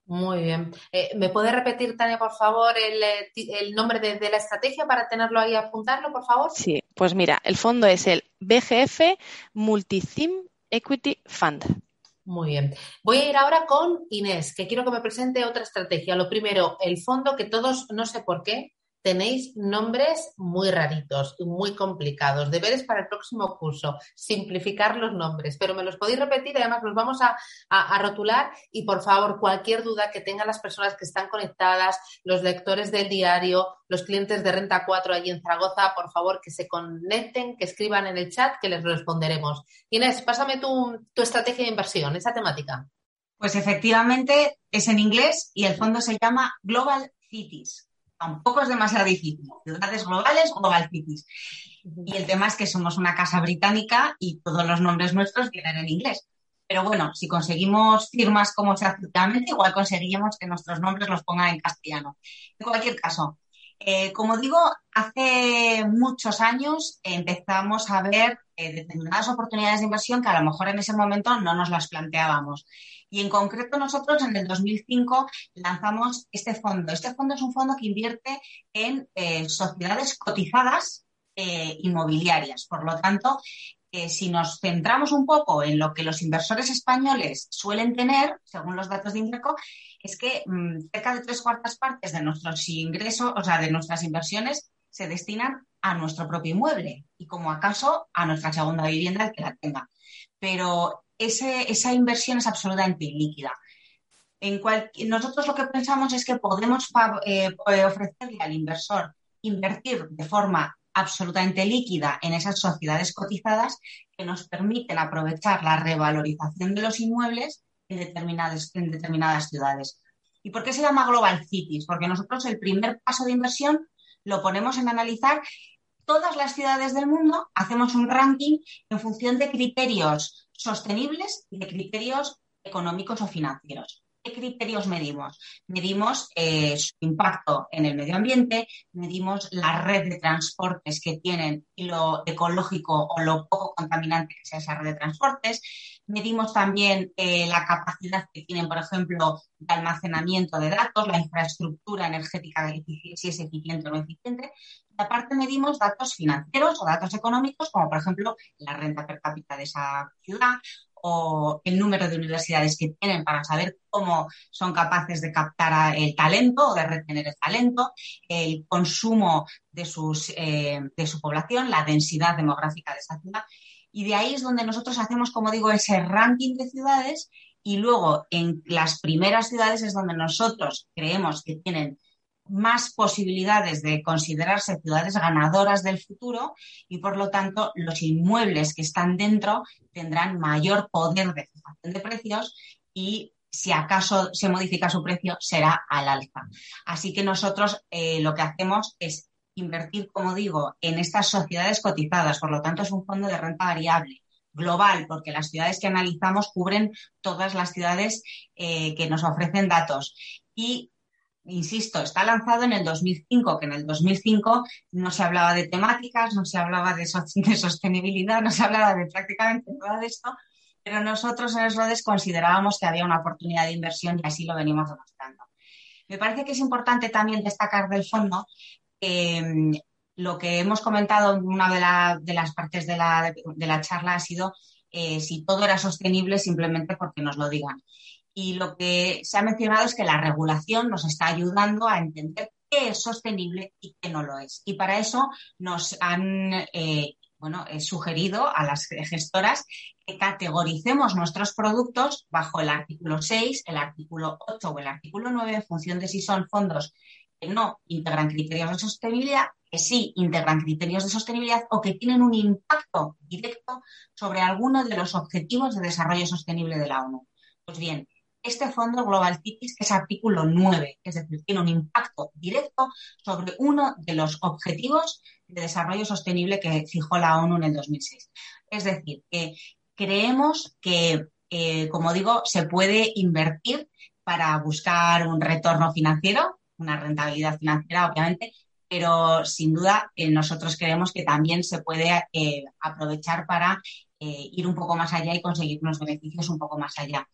S2: Muy bien. Eh, ¿Me puede repetir, Tania, por favor, el, eh, nombre de, la estrategia para tenerlo ahí apuntarlo, por favor?
S4: Sí, pues mira, el fondo es el BGF Multitheme Equity Fund.
S2: Muy bien. Voy a ir ahora con Inés, que quiero que me presente otra estrategia. Lo primero, el fondo que todos, no sé por qué, tenéis nombres muy raritos y muy complicados. Deberes para el próximo curso, simplificar los nombres, pero me los podéis repetir además los vamos a, rotular y por favor, cualquier duda que tengan las personas que están conectadas, los lectores del diario, los clientes de Renta 4 allí en Zaragoza, por favor, que se conecten, que escriban en el chat, que les responderemos. Inés, pásame tu, tu estrategia de inversión, esa temática.
S6: Pues efectivamente es en inglés y el fondo se llama Global Cities tampoco es demasiado difícil. Ciudades globales, Global Cities. Y el tema es que somos una casa británica y todos los nombres nuestros vienen en inglés. Pero bueno, si conseguimos firmas como se hace igual conseguiríamos que nuestros nombres los pongan en castellano. En cualquier caso, eh, como digo, hace muchos años empezamos a ver eh, determinadas oportunidades de inversión que a lo mejor en ese momento no nos las planteábamos. Y en concreto nosotros en el 2005 lanzamos este fondo. Este fondo es un fondo que invierte en eh, sociedades cotizadas eh, inmobiliarias. Por lo tanto, si nos centramos un poco en lo que los inversores españoles suelen tener, según los datos de Inverco, es que mm, cerca de tres cuartas partes de nuestros ingresos, o sea, de nuestras inversiones, se destinan a nuestro propio inmueble y como acaso a nuestra segunda vivienda el que la tenga. Pero esa inversión es absolutamente líquida. En nosotros lo que pensamos es que podemos eh, ofrecerle al inversor invertir de forma absolutamente líquida en esas sociedades cotizadas que nos permiten aprovechar la revalorización de los inmuebles en determinadas, en determinadas ciudades. ¿Y por qué se llama Global Cities? Porque nosotros el primer paso de inversión lo ponemos en analizar todas las ciudades del mundo, hacemos un ranking en función de criterios sostenibles y de criterios económicos o financieros. ¿Qué criterios medimos? Medimos eh, su impacto en el medio ambiente, medimos la red de transportes que tienen y lo ecológico o lo poco contaminante que sea esa red de transportes, medimos también eh, la capacidad que tienen, por ejemplo, de almacenamiento de datos, la infraestructura energética, si es eficiente o no eficiente. Y aparte medimos datos financieros o datos económicos, como por ejemplo la renta per cápita de esa ciudad o el número de universidades que tienen para saber cómo son capaces de captar el talento o de retener el talento, el consumo de, sus, eh, de su población, la densidad demográfica de esa ciudad. Y de ahí es donde nosotros hacemos, como digo, ese ranking de ciudades y luego en las primeras ciudades es donde nosotros creemos que tienen más posibilidades de considerarse ciudades ganadoras del futuro y por lo tanto los inmuebles que están dentro tendrán mayor poder de fijación de precios y si acaso se modifica su precio será al alza. Así que nosotros eh, lo que hacemos es invertir, como digo, en estas sociedades cotizadas, por lo tanto es un fondo de renta variable global, porque las ciudades que analizamos cubren todas las ciudades eh, que nos ofrecen datos. Y insisto, está lanzado en el 2005, que en el 2005 no se hablaba de temáticas, no se hablaba de, sostenibilidad, no se hablaba de prácticamente nada de esto, pero nosotros en RODES considerábamos que había una oportunidad de inversión y así lo venimos demostrando. Me parece que es importante también destacar del fondo mm, lo que hemos comentado en una de, las partes de la, charla ha sido eh, si todo era sostenible simplemente porque nos lo digan y lo que se ha mencionado es que la regulación nos está ayudando a entender qué es sostenible y qué no lo es. Y para eso nos han eh, bueno, sugerido a las gestoras que categoricemos nuestros productos bajo el artículo 6, el artículo 8 o el artículo 9 en función de si son fondos que no integran criterios de sostenibilidad, que sí integran criterios de sostenibilidad o que tienen un impacto directo sobre alguno de los objetivos de desarrollo sostenible de la ONU. Pues bien, este fondo Global Cities, es artículo 9, es decir, tiene un impacto directo sobre uno de los objetivos de desarrollo sostenible que fijó la ONU en el 2006. Es decir, que creemos que, eh, como digo, se puede invertir para buscar un retorno financiero, una rentabilidad financiera, obviamente, pero sin duda eh, nosotros creemos que también se puede eh, aprovechar para ir un poco más allá y conseguir unos beneficios un poco más allá.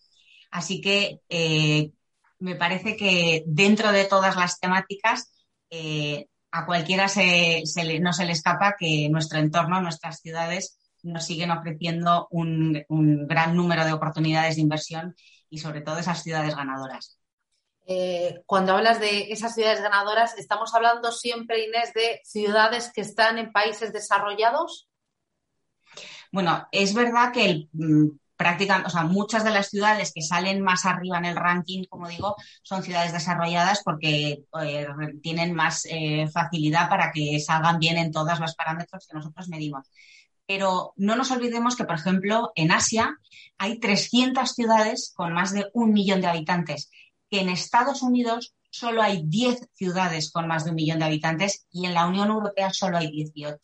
S6: Así que eh, me parece que dentro de todas las temáticas, eh, a cualquiera no se le escapa que nuestro entorno, nuestras ciudades, nos siguen ofreciendo un, gran número de oportunidades de inversión y sobre todo esas ciudades ganadoras.
S2: Eh, cuando hablas de esas ciudades ganadoras, ¿estamos hablando siempre, Inés, de ciudades que están en países desarrollados?
S6: Bueno, es verdad que mm, o sea, muchas de las ciudades que salen más arriba en el ranking, como digo, son ciudades desarrolladas porque eh, tienen más eh, facilidad para que salgan bien en todos los parámetros que nosotros medimos. Pero no nos olvidemos que, por ejemplo, en Asia hay 300 ciudades con más de un millón de habitantes, que en Estados Unidos solo hay 10 ciudades con más de un millón de habitantes y en la Unión Europea solo hay 18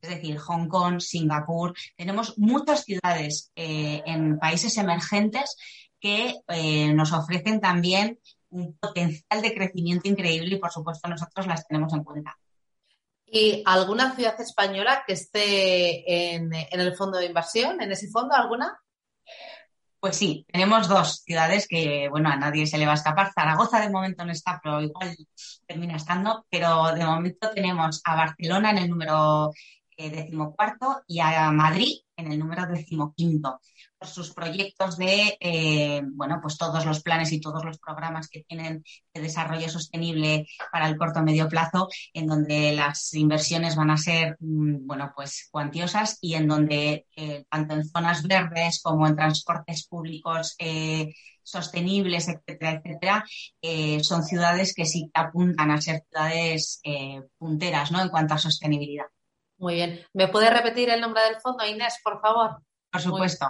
S6: es decir, Hong Kong, Singapur. Tenemos muchas ciudades eh, en países emergentes que eh, nos ofrecen también un potencial de crecimiento increíble y, por supuesto, nosotros las tenemos en cuenta.
S2: ¿Y alguna ciudad española que esté en, en el fondo de inversión, en ese fondo, alguna?
S6: Pues sí, tenemos dos ciudades que, bueno, a nadie se le va a escapar. Zaragoza de momento no está, pero igual termina estando. Pero de momento tenemos a Barcelona en el número eh, decimocuarto y a Madrid en el número decimoquinto sus proyectos de, eh, bueno, pues todos los planes y todos los programas que tienen de desarrollo sostenible para el corto medio plazo, en donde las inversiones van a ser, mm, bueno, pues cuantiosas y en donde eh, tanto en zonas verdes como en transportes públicos sostenibles, etcétera, etcétera, son ciudades que sí apuntan a ser ciudades punteras, ¿no? En cuanto a sostenibilidad.
S2: Muy bien. ¿Me puede repetir el nombre del fondo, Inés, por favor?
S6: Por supuesto.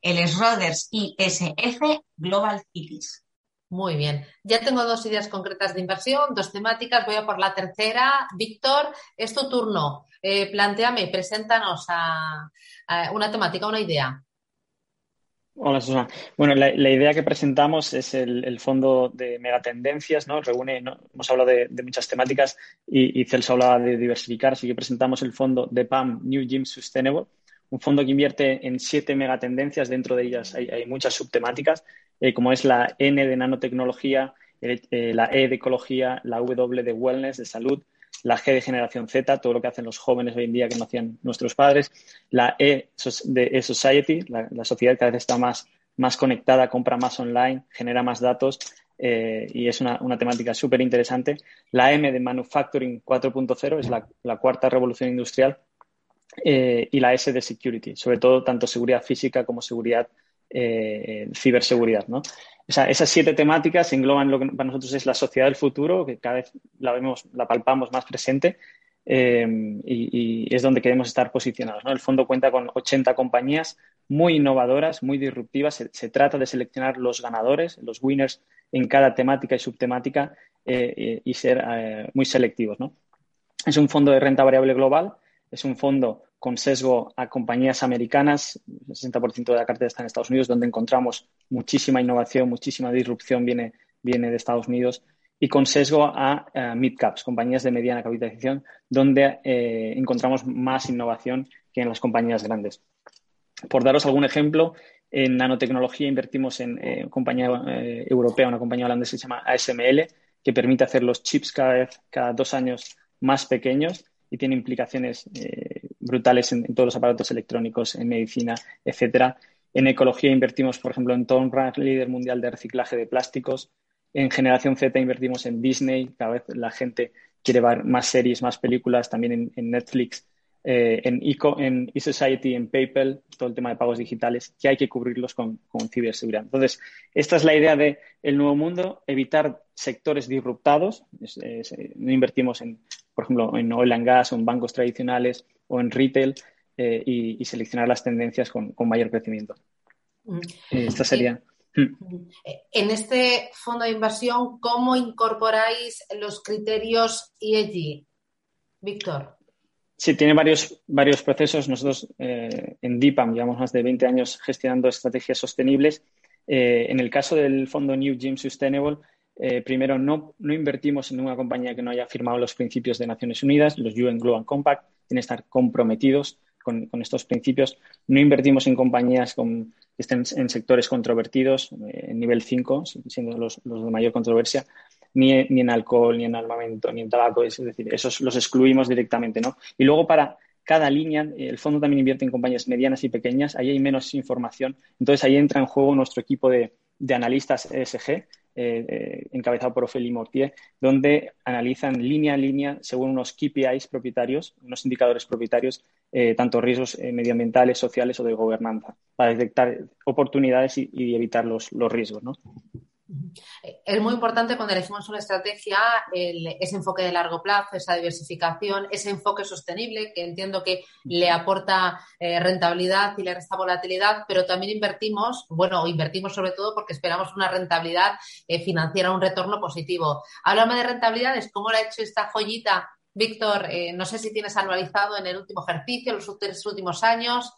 S6: El Schroders ISF Global Cities.
S2: Muy bien. Ya tengo dos ideas concretas de inversión, dos temáticas. Voy a por la tercera. Víctor, es tu turno. Eh, planteame, preséntanos a una temática, una idea.
S5: Hola, Susana. Bueno, la, idea que presentamos es el, fondo de megatendencias, ¿no? Reúne, hemos hablado de, muchas temáticas y, y, Celso hablaba de diversificar, así que presentamos el fondo de PAM New Gym Sustainable, un fondo que invierte en siete megatendencias, dentro de ellas hay, muchas subtemáticas, eh, como es la N de nanotecnología, eh, eh, la E de ecología, la W de wellness, de salud, la G de generación Z, todo lo que hacen los jóvenes hoy en día que no hacían nuestros padres, la E de E-Society, la, sociedad cada vez está más, más conectada, compra más online, genera más datos y es una, temática súper interesante. La M de Manufacturing 4.0 es la, cuarta revolución industrial eh, y la S de Security, sobre todo tanto seguridad física como seguridad eh, ciberseguridad, ¿no? esas siete temáticas engloban lo que para nosotros es la sociedad del futuro, que cada vez la vemos, la palpamos más presente eh, y, es donde queremos estar posicionados. El fondo cuenta con 80 compañías muy innovadoras, muy disruptivas. Se, trata de seleccionar los ganadores, los winners en cada temática y subtemática eh, y ser eh, muy selectivos. Es un fondo de renta variable global, es un fondo con sesgo a compañías americanas, el 60% de la cartera está en Estados Unidos, donde encontramos muchísima innovación, muchísima disrupción viene, viene de Estados Unidos, y con sesgo a uh, mid-caps, compañías de mediana capitalización, donde eh, encontramos más innovación que en las compañías grandes. Por daros algún ejemplo, en nanotecnología invertimos en eh, compañía eh, europea, una compañía holandesa que se llama ASML, que permite hacer los chips cada vez, cada dos años más pequeños y tiene implicaciones brutales en, todos los aparatos electrónicos, en medicina, etcétera. En ecología invertimos, por ejemplo, en Tomra, líder mundial de reciclaje de plásticos. En generación Z invertimos en Disney, cada vez la gente quiere ver más series, más películas, también en, Netflix, eh, en, en eSociety, en PayPal, todo el tema de pagos digitales, que hay que cubrirlos con, ciberseguridad. Entonces, esta es la idea del el nuevo mundo, evitar sectores disruptados. no invertimos en, por ejemplo, en oil and gas o en bancos tradicionales, o en retail eh, y, seleccionar las tendencias con, mayor crecimiento. Mm. Eh, esta sería.
S2: Mm. En este fondo de inversión, ¿cómo incorporáis los criterios ESG? Víctor.
S5: Sí, tiene varios, varios procesos. Nosotros eh, en DIPAM llevamos más de 20 años gestionando estrategias sostenibles. en el caso del fondo New Gym Sustainable, primero no, no, invertimos en una compañía que no haya firmado los principios de Naciones Unidas, los UN Global Compact, tienen que estar comprometidos con, estos principios. No invertimos en compañías que estén en sectores controvertidos, eh, en nivel 5, siendo los, de mayor controversia, ni, en alcohol, ni en armamento, ni en tabaco, es decir, esos los excluimos directamente, ¿no? Y luego para cada línea, el fondo también invierte en compañías medianas y pequeñas, ahí hay menos información. Entonces ahí entra en juego nuestro equipo de, analistas ESG, eh, eh, encabezado por Ophélie Mortier, donde analizan línea a línea, según unos KPIs propietarios, unos indicadores propietarios, eh, tanto riesgos medioambientales, sociales o de gobernanza, para detectar oportunidades y, evitar los, los riesgos. ¿no?
S2: Es muy importante cuando elegimos una estrategia ese enfoque de largo plazo, esa diversificación, ese enfoque sostenible que entiendo que le aporta eh, rentabilidad y le resta volatilidad, pero también invertimos, bueno, invertimos sobre todo porque esperamos una rentabilidad eh, financiera, un retorno positivo. Háblame de rentabilidades, ¿cómo lo ha hecho esta joyita? Víctor, eh, no sé si tienes anualizado en el último ejercicio, los últimos años.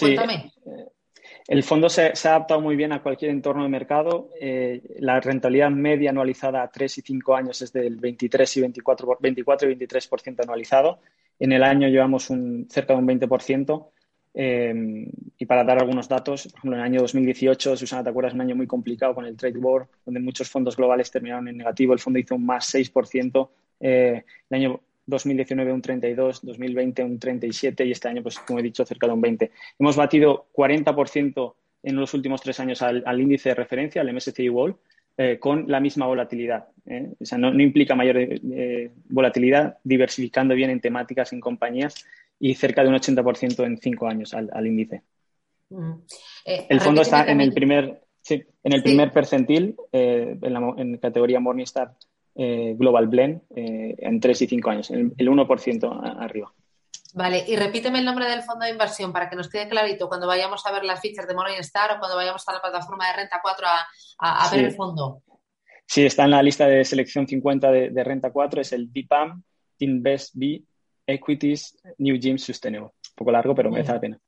S2: cuéntame.
S5: El fondo se, ha adaptado muy bien a cualquier entorno de mercado. Eh, la rentabilidad media anualizada a 3 y 5 años es del 23 y 24, 24 y 23% anualizado. En el año llevamos un, cerca de un 20%. Eh, y para dar algunos datos, por ejemplo, en el año 2018, Susana, ¿te acuerdas? Un año muy complicado con el trade war, donde muchos fondos globales terminaron en negativo. El fondo hizo un más 6%. Eh, el año 2019 un 32, 2020 un 37 y este año, pues como he dicho, cerca de un 20. Hemos batido 40% en los últimos tres años al, índice de referencia, al MSCI World, eh, con la misma volatilidad. ¿eh? O sea, no, implica mayor eh, volatilidad, diversificando bien en temáticas, en compañías y cerca de un 80% en cinco años al, índice. Mm. el fondo está en el primer, sí, en el primer percentil, en, la, en categoría Morningstar eh, Global Blend eh, en 3 y 5 años, el, 1% arriba.
S2: Vale, y repíteme el nombre del fondo de inversión para que nos quede clarito cuando vayamos a ver las fichas de Morningstar o cuando vayamos a la plataforma de Renta 4 a, ver el fondo.
S5: Sí, está en la lista de selección 50 de, Renta 4, es el DPAM Invest B Equities New Gym Sustainable. Un poco largo, pero merece la pena.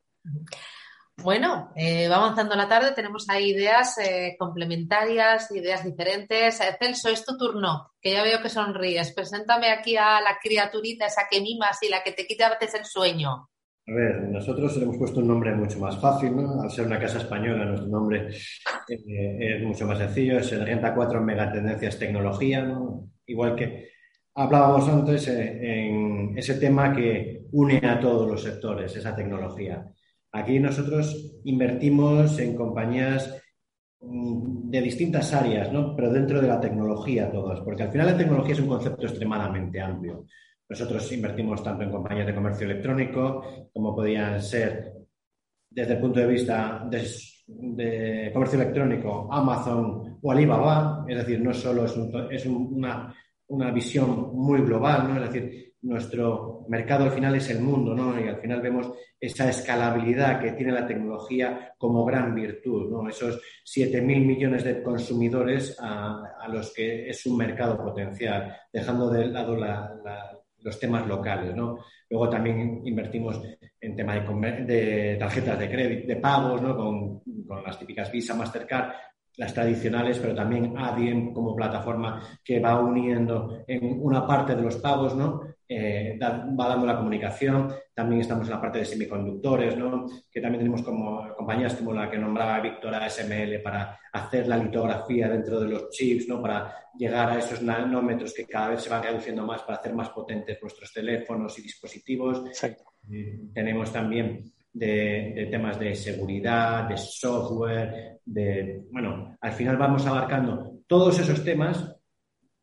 S2: Bueno, eh, va avanzando la tarde, tenemos ahí ideas eh, complementarias, ideas diferentes. Eh, Celso, es tu turno, que ya veo que sonríes. Preséntame aquí a la criaturita, esa que mimas y la que te quita a veces el sueño.
S7: A ver, nosotros le hemos puesto un nombre mucho más fácil, ¿no? Al ser una casa española, nuestro nombre es mucho más sencillo, es el Renta 4 Megatendencias Tecnología, ¿no? Igual que hablábamos antes en ese tema que une a todos los sectores, esa tecnología. Aquí nosotros invertimos en compañías mm, de distintas áreas, ¿no? pero dentro de la tecnología todas, porque al final la tecnología es un concepto extremadamente amplio. Nosotros invertimos tanto en compañías de comercio electrónico como podían ser, desde el punto de vista de, comercio electrónico, Amazon o Alibaba, es decir, no solo es, una, una, visión muy global, ¿no? es decir, nuestro mercado al final es el mundo, ¿no? Y al final vemos esa escalabilidad que tiene la tecnología como gran virtud, ¿no? Esos 7.000 millones de consumidores a, los que es un mercado potencial, dejando de lado los temas locales, ¿no? Luego también invertimos en tema de, tarjetas de crédito, de pagos, ¿no? Con, con las típicas Visa, Mastercard, las tradicionales, pero también Adyen como plataforma que va uniendo en una parte de los pagos, ¿no? Eh, va dando la comunicación. También estamos en la parte de semiconductores, ¿no? Que también tenemos como compañías como la que nombraba Víctor ASML para hacer la litografía dentro de los chips, ¿no? Para llegar a esos nanómetros que cada vez se van reduciendo más para hacer más potentes nuestros teléfonos y dispositivos. Eh, tenemos también de, temas de seguridad, de software, de, bueno, al final vamos abarcando todos esos temas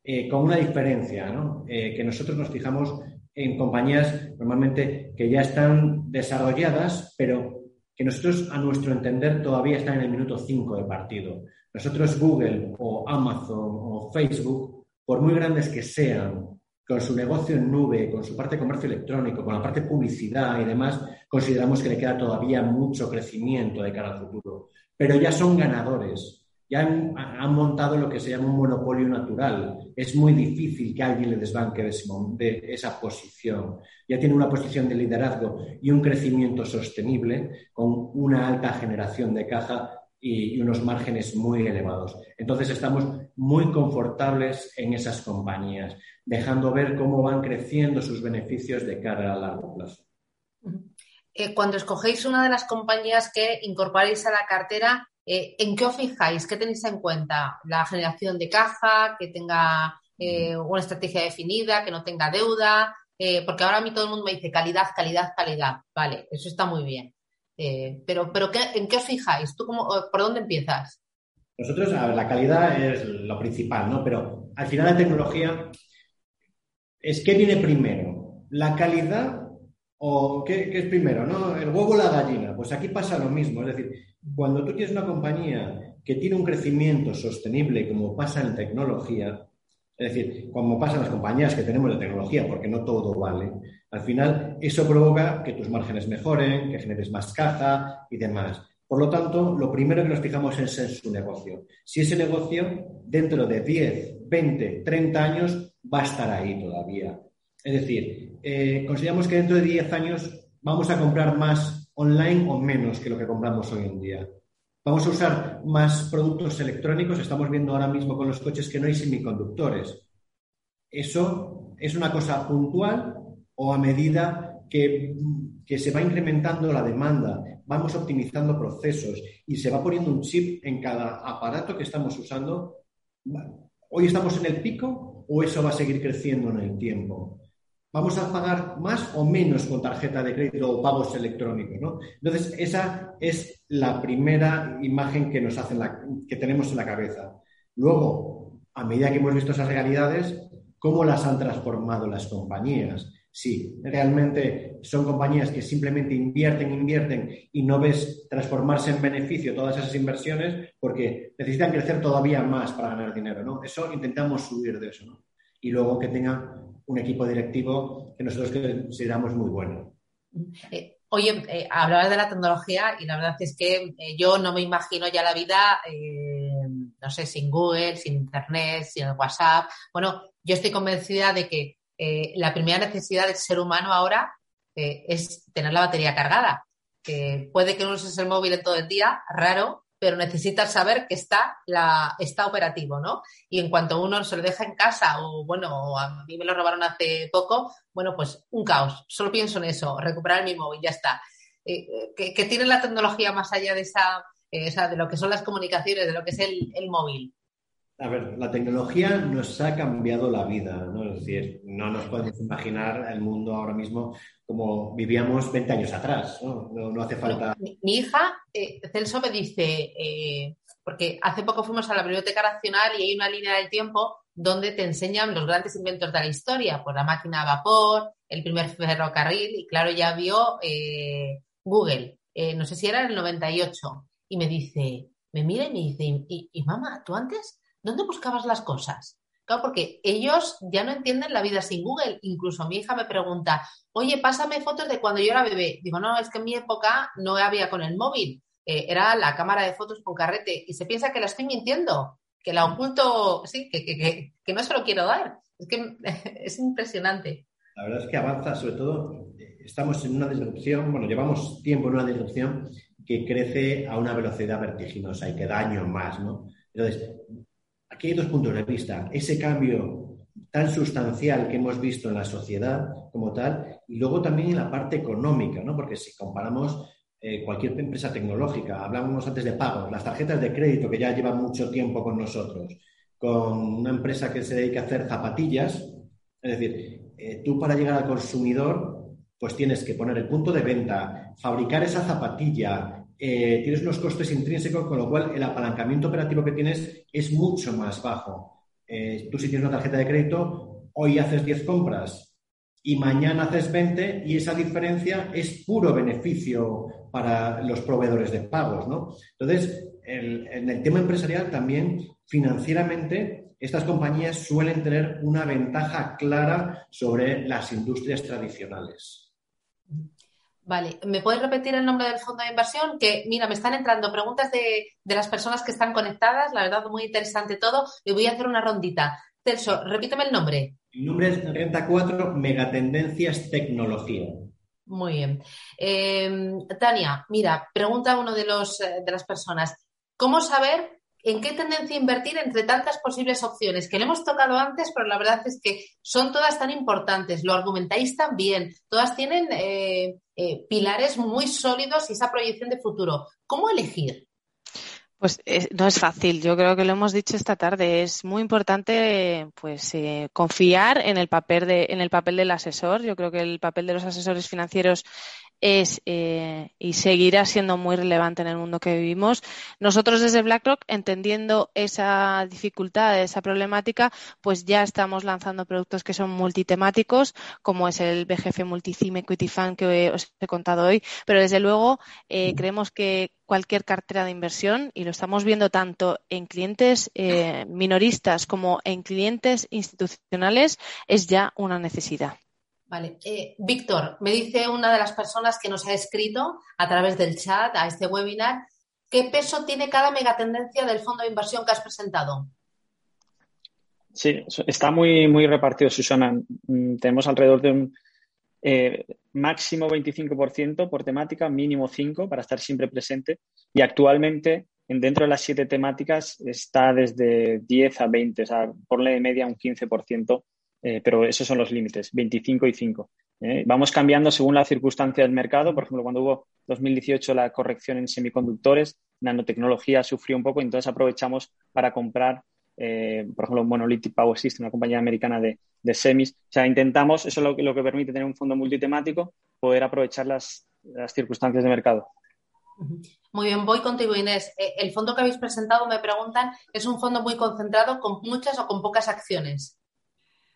S7: eh, con una diferencia. Eh, que nosotros nos fijamos en compañías normalmente que ya están desarrolladas, pero que nosotros, a nuestro entender, todavía están en el minuto 5 de partido. Nosotros, Google o Amazon o Facebook, por muy grandes que sean, con su negocio en nube, con su parte de comercio electrónico, con la parte de publicidad y demás, consideramos que le queda todavía mucho crecimiento de cara al futuro. Pero ya son ganadores, ya han, montado lo que se llama un monopolio natural. Es muy difícil que alguien le desbanque de, esa posición. Ya tiene una posición de liderazgo y un crecimiento sostenible con una alta generación de caja y, unos márgenes muy elevados. Entonces estamos muy confortables en esas compañías, dejando ver cómo van creciendo sus beneficios de cara a largo plazo.
S2: Eh, cuando escogéis una de las compañías que incorporáis a la cartera, eh, ¿en qué os fijáis? ¿Qué tenéis en cuenta? ¿La generación de caja? ¿Que tenga eh, una estrategia definida? ¿Que no tenga deuda? eh, porque ahora a mí todo el mundo me dice calidad, calidad, calidad. Vale, eso está muy bien. Pero, pero ¿en qué os fijáis? ¿Tú cómo, ¿Por dónde empiezas?
S7: Nosotros, la calidad es lo principal, ¿no? Pero al final la tecnología es qué viene primero, la calidad o qué, es primero, ¿no? El huevo o la gallina. Pues aquí pasa lo mismo. Es decir, cuando tú tienes una compañía que tiene un crecimiento sostenible, como pasa en tecnología, es decir, como pasa en las compañías que tenemos de tecnología, porque no todo vale, al final eso provoca que tus márgenes mejoren, que generes más caja y demás. Por lo tanto, lo primero que nos fijamos es en su negocio. Si ese negocio dentro de 10, 20, 30 años va a estar ahí todavía. Es decir, eh, consideramos que dentro de 10 años vamos a comprar más online o menos que lo que compramos hoy en día. Vamos a usar más productos electrónicos. Estamos viendo ahora mismo con los coches que no hay semiconductores. Eso es una cosa puntual o a medida que, se va incrementando la demanda, vamos optimizando procesos y se va poniendo un chip en cada aparato que estamos usando. ¿Hoy estamos en el pico o eso va a seguir creciendo en el tiempo? Vamos a pagar más o menos con tarjeta de crédito o pagos electrónicos, ¿no? Entonces, esa es la primera imagen que nos hacen que tenemos en la cabeza. Luego, a medida que hemos visto esas realidades, ¿cómo las han transformado las compañías? Sí, realmente son compañías que simplemente invierten, invierten y no ves transformarse en beneficio todas esas inversiones porque necesitan crecer todavía más para ganar dinero, ¿no? Eso intentamos subir de eso, ¿no? Y luego que tengan un equipo directivo que nosotros consideramos muy bueno.
S2: Eh, oye, eh, hablabas de la tecnología y la verdad es que eh, yo no me imagino ya la vida, no sé, sin Google, sin Internet, sin WhatsApp. Bueno, yo estoy convencida de que la primera necesidad del ser humano ahora es tener la batería cargada. puede que no uses el móvil todo el día, raro, pero necesitas saber que está, la, está operativo, ¿no? Y en cuanto uno se lo deja en casa, o bueno, a mí me lo robaron hace poco, bueno, pues un caos. Solo pienso en eso, recuperar mi móvil, ya está. Eh, eh, que, tiene la tecnología más allá de esa, eh, de lo que son las comunicaciones, de lo que es el, el móvil.
S7: A ver, la tecnología nos ha cambiado la vida, ¿no? Es decir, no nos podemos imaginar el mundo ahora mismo como vivíamos 20 años atrás, ¿no? No, hace falta...
S2: Mi, hija, eh, Celso, me dice, eh, porque hace poco fuimos a la Biblioteca Nacional y hay una línea del tiempo donde te enseñan los grandes inventos de la historia, pues la máquina a vapor, el primer ferrocarril, y claro, ya vio eh, Google, no sé si era en el 98, y me dice, me mira y me dice, y, y mamá, ¿tú antes ¿dónde buscabas las cosas? Claro, porque ellos ya no entienden la vida sin Google. Incluso mi hija me pregunta, oye, pásame fotos de cuando yo era bebé. Digo, no, es que en mi época no había con el móvil. Eh, era la cámara de fotos con carrete. Y se piensa que la estoy mintiendo, que la oculto, sí, que, que, que, no se lo quiero dar. Es que <laughs> es impresionante.
S7: La verdad es que avanza, sobre todo, estamos en una disrupción, bueno, llevamos tiempo en una disrupción que crece a una velocidad vertiginosa y que da años más, ¿no? Entonces, aquí hay dos puntos de vista. Ese cambio tan sustancial que hemos visto en la sociedad como tal, y luego también en la parte económica, ¿no? Porque si comparamos eh, cualquier empresa tecnológica, hablábamos antes de pagos, las tarjetas de crédito que ya llevan mucho tiempo con nosotros, con una empresa que se dedica a hacer zapatillas, es decir, eh, tú para llegar al consumidor, pues tienes que poner el punto de venta, fabricar esa zapatilla, eh, tienes unos costes intrínsecos, con lo cual el apalancamiento operativo que tienes es mucho más bajo. Eh, tú si tienes una tarjeta de crédito, hoy haces 10 compras y mañana haces 20 y esa diferencia es puro beneficio para los proveedores de pagos, ¿no? Entonces, en el tema empresarial también, financieramente, estas compañías suelen tener una ventaja clara sobre las industrias tradicionales.
S2: Vale, ¿me puedes repetir el nombre del fondo de inversión? Que, mira, me están entrando preguntas de, las personas que están conectadas, la verdad, muy interesante todo. Y voy a hacer una rondita. Celso, repíteme el nombre.
S7: El nombre es Renta 4 Megatendencias Tecnología.
S2: Muy bien. Eh, Tania, mira, pregunta uno de, los, eh, de las personas. ¿Cómo saber en qué tendencia invertir entre tantas posibles opciones que le hemos tocado antes, pero la verdad es que son todas tan importantes, lo argumentáis tan bien, todas tienen eh, eh, pilares muy sólidos y esa proyección de futuro. ¿Cómo elegir?
S4: Pues no es fácil. Yo creo que lo hemos dicho esta tarde. Es muy importante, pues, eh, confiar en el papel de, en el papel del asesor. Yo creo que el papel de los asesores financieros es eh, y seguirá siendo muy relevante en el mundo que vivimos. Nosotros desde BlackRock, entendiendo esa dificultad, esa problemática, pues ya estamos lanzando productos que son multitemáticos, como es el BGF Multicime Equity Fund que os he contado hoy, pero desde luego eh, creemos que cualquier cartera de inversión, y lo estamos viendo tanto en clientes eh, minoristas como en clientes institucionales, es ya una necesidad.
S2: Vale. Eh, Víctor, me dice una de las personas que nos ha escrito a través del chat a este webinar, ¿qué peso tiene cada megatendencia del fondo de inversión que has presentado?
S5: Sí, está muy, muy repartido, Susana. Mm, tenemos alrededor de un eh, máximo 25% por temática, mínimo 5% para estar siempre presente. Y actualmente, dentro de las siete temáticas, está desde 10 a 20, o sea, por de media un 15% eh, pero esos son los límites, 25 y 5. ¿eh? vamos cambiando según la circunstancia del mercado. Por ejemplo, cuando hubo 2018 la corrección en semiconductores, nanotecnología sufrió un poco, entonces aprovechamos para comprar, eh, por ejemplo, Monolithic Power System, una compañía americana de, semis. O sea, intentamos, eso es lo que, lo que permite tener un fondo multitemático, poder aprovechar las, las circunstancias de mercado.
S2: Muy bien, voy contigo, Inés. El fondo que habéis presentado, me preguntan, ¿es un fondo muy concentrado con muchas o con pocas acciones?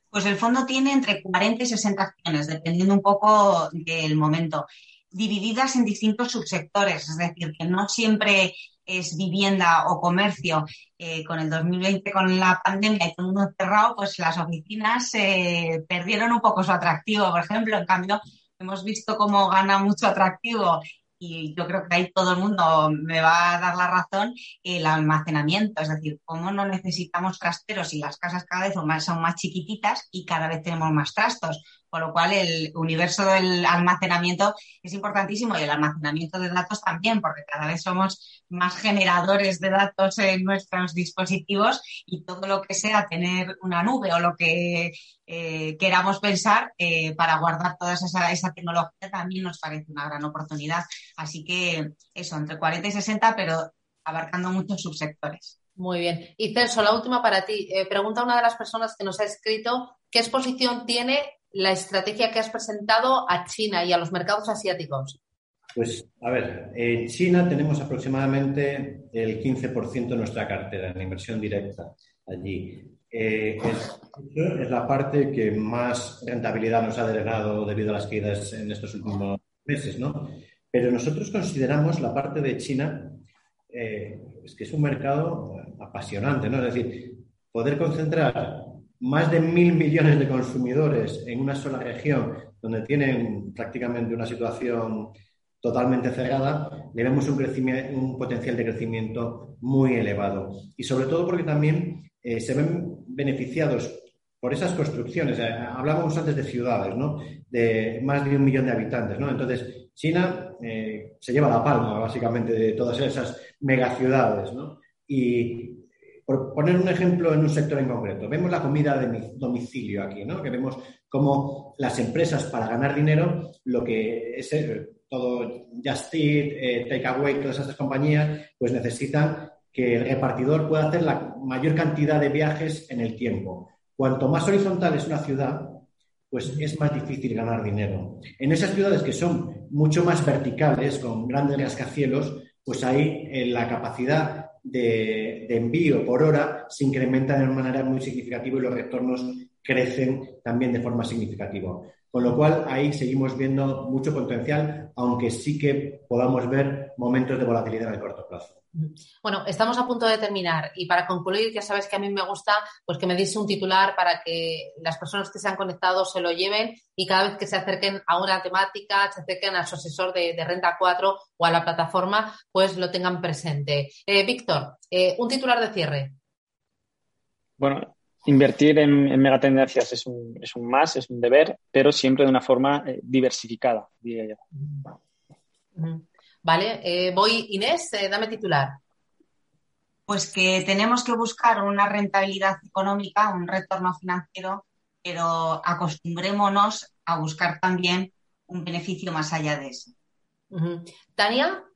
S6: Pues el fondo tiene entre 40 y 60 acciones, dependiendo un poco del momento, divididas en distintos subsectores, es decir, que no siempre es vivienda o comercio. Eh, con el 2020, con la pandemia y todo el mundo cerrado, pues las oficinas eh, perdieron un poco su atractivo. Por ejemplo, en cambio, hemos visto cómo gana mucho atractivo y yo creo que ahí todo el mundo me va a dar la razón, el almacenamiento, es decir, cómo no necesitamos trasteros y las casas cada vez son más, son más chiquititas y cada vez tenemos más trastos. Por lo cual, el universo del almacenamiento es importantísimo y el almacenamiento de datos también, porque cada vez somos más generadores de datos en nuestros dispositivos y todo lo que sea tener una nube o lo que eh, queramos pensar eh, para guardar toda esa, esa tecnología también nos parece una gran oportunidad. Así que eso, entre 40 y 60, pero abarcando muchos subsectores.
S2: Muy bien. Y Celso, la última para ti. Eh, pregunta una de las personas que nos ha escrito qué exposición tiene la estrategia que has presentado a China y a los mercados asiáticos?
S7: Pues, a ver, en China tenemos aproximadamente el 15% de nuestra cartera en inversión directa allí. Eh, es, la parte que más rentabilidad nos ha delegado debido a las caídas en estos últimos meses, ¿no? Pero nosotros consideramos la parte de China eh, es que es un mercado apasionante, ¿no? Es decir, poder concentrar más de mil millones de consumidores en una sola región donde tienen prácticamente una situación totalmente cerrada, le vemos un, un potencial de crecimiento muy elevado. Y sobre todo porque también eh, se ven beneficiados por esas construcciones. Eh, hablábamos antes de ciudades, ¿no? De más de un millón de habitantes, ¿no? Entonces, China eh, se lleva la palma, básicamente, de todas esas megaciudades, ¿no? Y por poner un ejemplo en un sector en concreto, vemos la comida de domicilio aquí, ¿no? Que vemos cómo las empresas para ganar dinero, lo que es eh, todo Just Eat, eh, Takeaway, todas esas compañías, pues necesitan que el repartidor pueda hacer la mayor cantidad de viajes en el tiempo. Cuanto más horizontal es una ciudad, pues es más difícil ganar dinero. En esas ciudades que son mucho más verticales, con grandes rascacielos, pues ahí eh, la capacidad de, envío por hora se incrementan de manera muy significativa y los retornos crecen también de forma significativa. Con lo cual, ahí seguimos viendo mucho potencial, aunque sí que podamos ver momentos de volatilidad en el corto plazo.
S2: Bueno, estamos a punto de terminar y para concluir, ya sabes que a mí me gusta pues que me diese un titular para que las personas que se han conectado se lo lleven y cada vez que se acerquen a una temática, se acerquen a su asesor de, Renta 4 o a la plataforma, pues lo tengan presente. Eh, Víctor, eh, un titular de cierre.
S5: Bueno, invertir en, megatendencias es un, es un más, es un deber, pero siempre de una forma eh, diversificada, diría yo.
S2: Vale, eh, voy Inés, eh, dame titular.
S6: Pues que tenemos que buscar una rentabilidad económica, un retorno financiero, pero acostumbrémonos a buscar también un beneficio más allá de eso.
S2: Tania.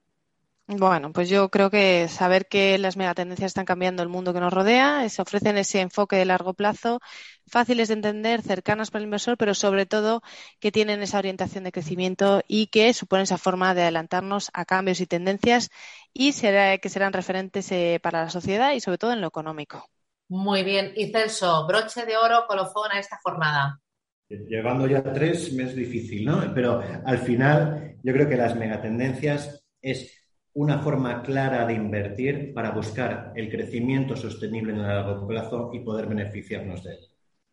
S4: Bueno, pues yo creo que saber que las megatendencias están cambiando el mundo que nos rodea, se ofrecen ese enfoque de largo plazo, fáciles de entender, cercanas para el inversor, pero sobre todo que tienen esa orientación de crecimiento y que suponen esa forma de adelantarnos a cambios y tendencias y será, que serán referentes eh, para la sociedad y sobre todo en lo económico.
S2: Muy bien. Y Celso, broche de oro, colofón a esta jornada.
S7: Llevando ya tres me es difícil, ¿no? Pero al final yo creo que las megatendencias es una forma clara de invertir para buscar el crecimiento sostenible en el largo plazo y poder beneficiarnos de él.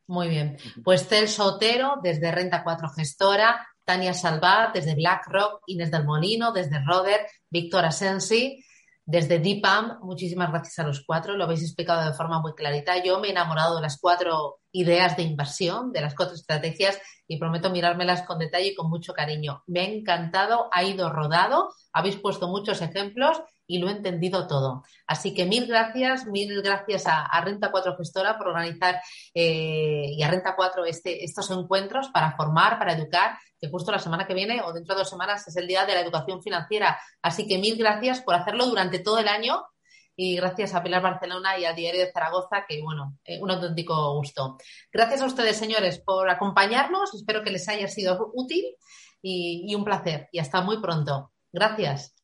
S2: Muy bien. Pues Celso Otero, desde Renta 4 Gestora, Tania Salvat, desde BlackRock, Inés del Molino, desde Roder, Víctor Asensi, desde DIPAM, muchísimas gracias a los cuatro, lo habéis explicado de forma muy clarita. Yo me he enamorado de las cuatro ideas de inversión, de las cuatro estrategias y prometo mirármelas con detalle y con mucho cariño. Me ha encantado, ha ido rodado, habéis puesto muchos ejemplos y lo he entendido todo. Así que mil gracias, mil gracias a, Renta 4 Gestora por organizar eh, y a Renta 4 este, estos encuentros para formar, para educar que justo la semana que viene o dentro de dos semanas es el Día de la Educación Financiera. Así que mil gracias por hacerlo durante todo el año y gracias a Pilar Barcelona y al Diario de Zaragoza, que bueno, eh, un auténtico gusto. Gracias a ustedes, señores, por acompañarnos. Espero que les haya sido útil y un placer. Y hasta muy pronto. Gracias.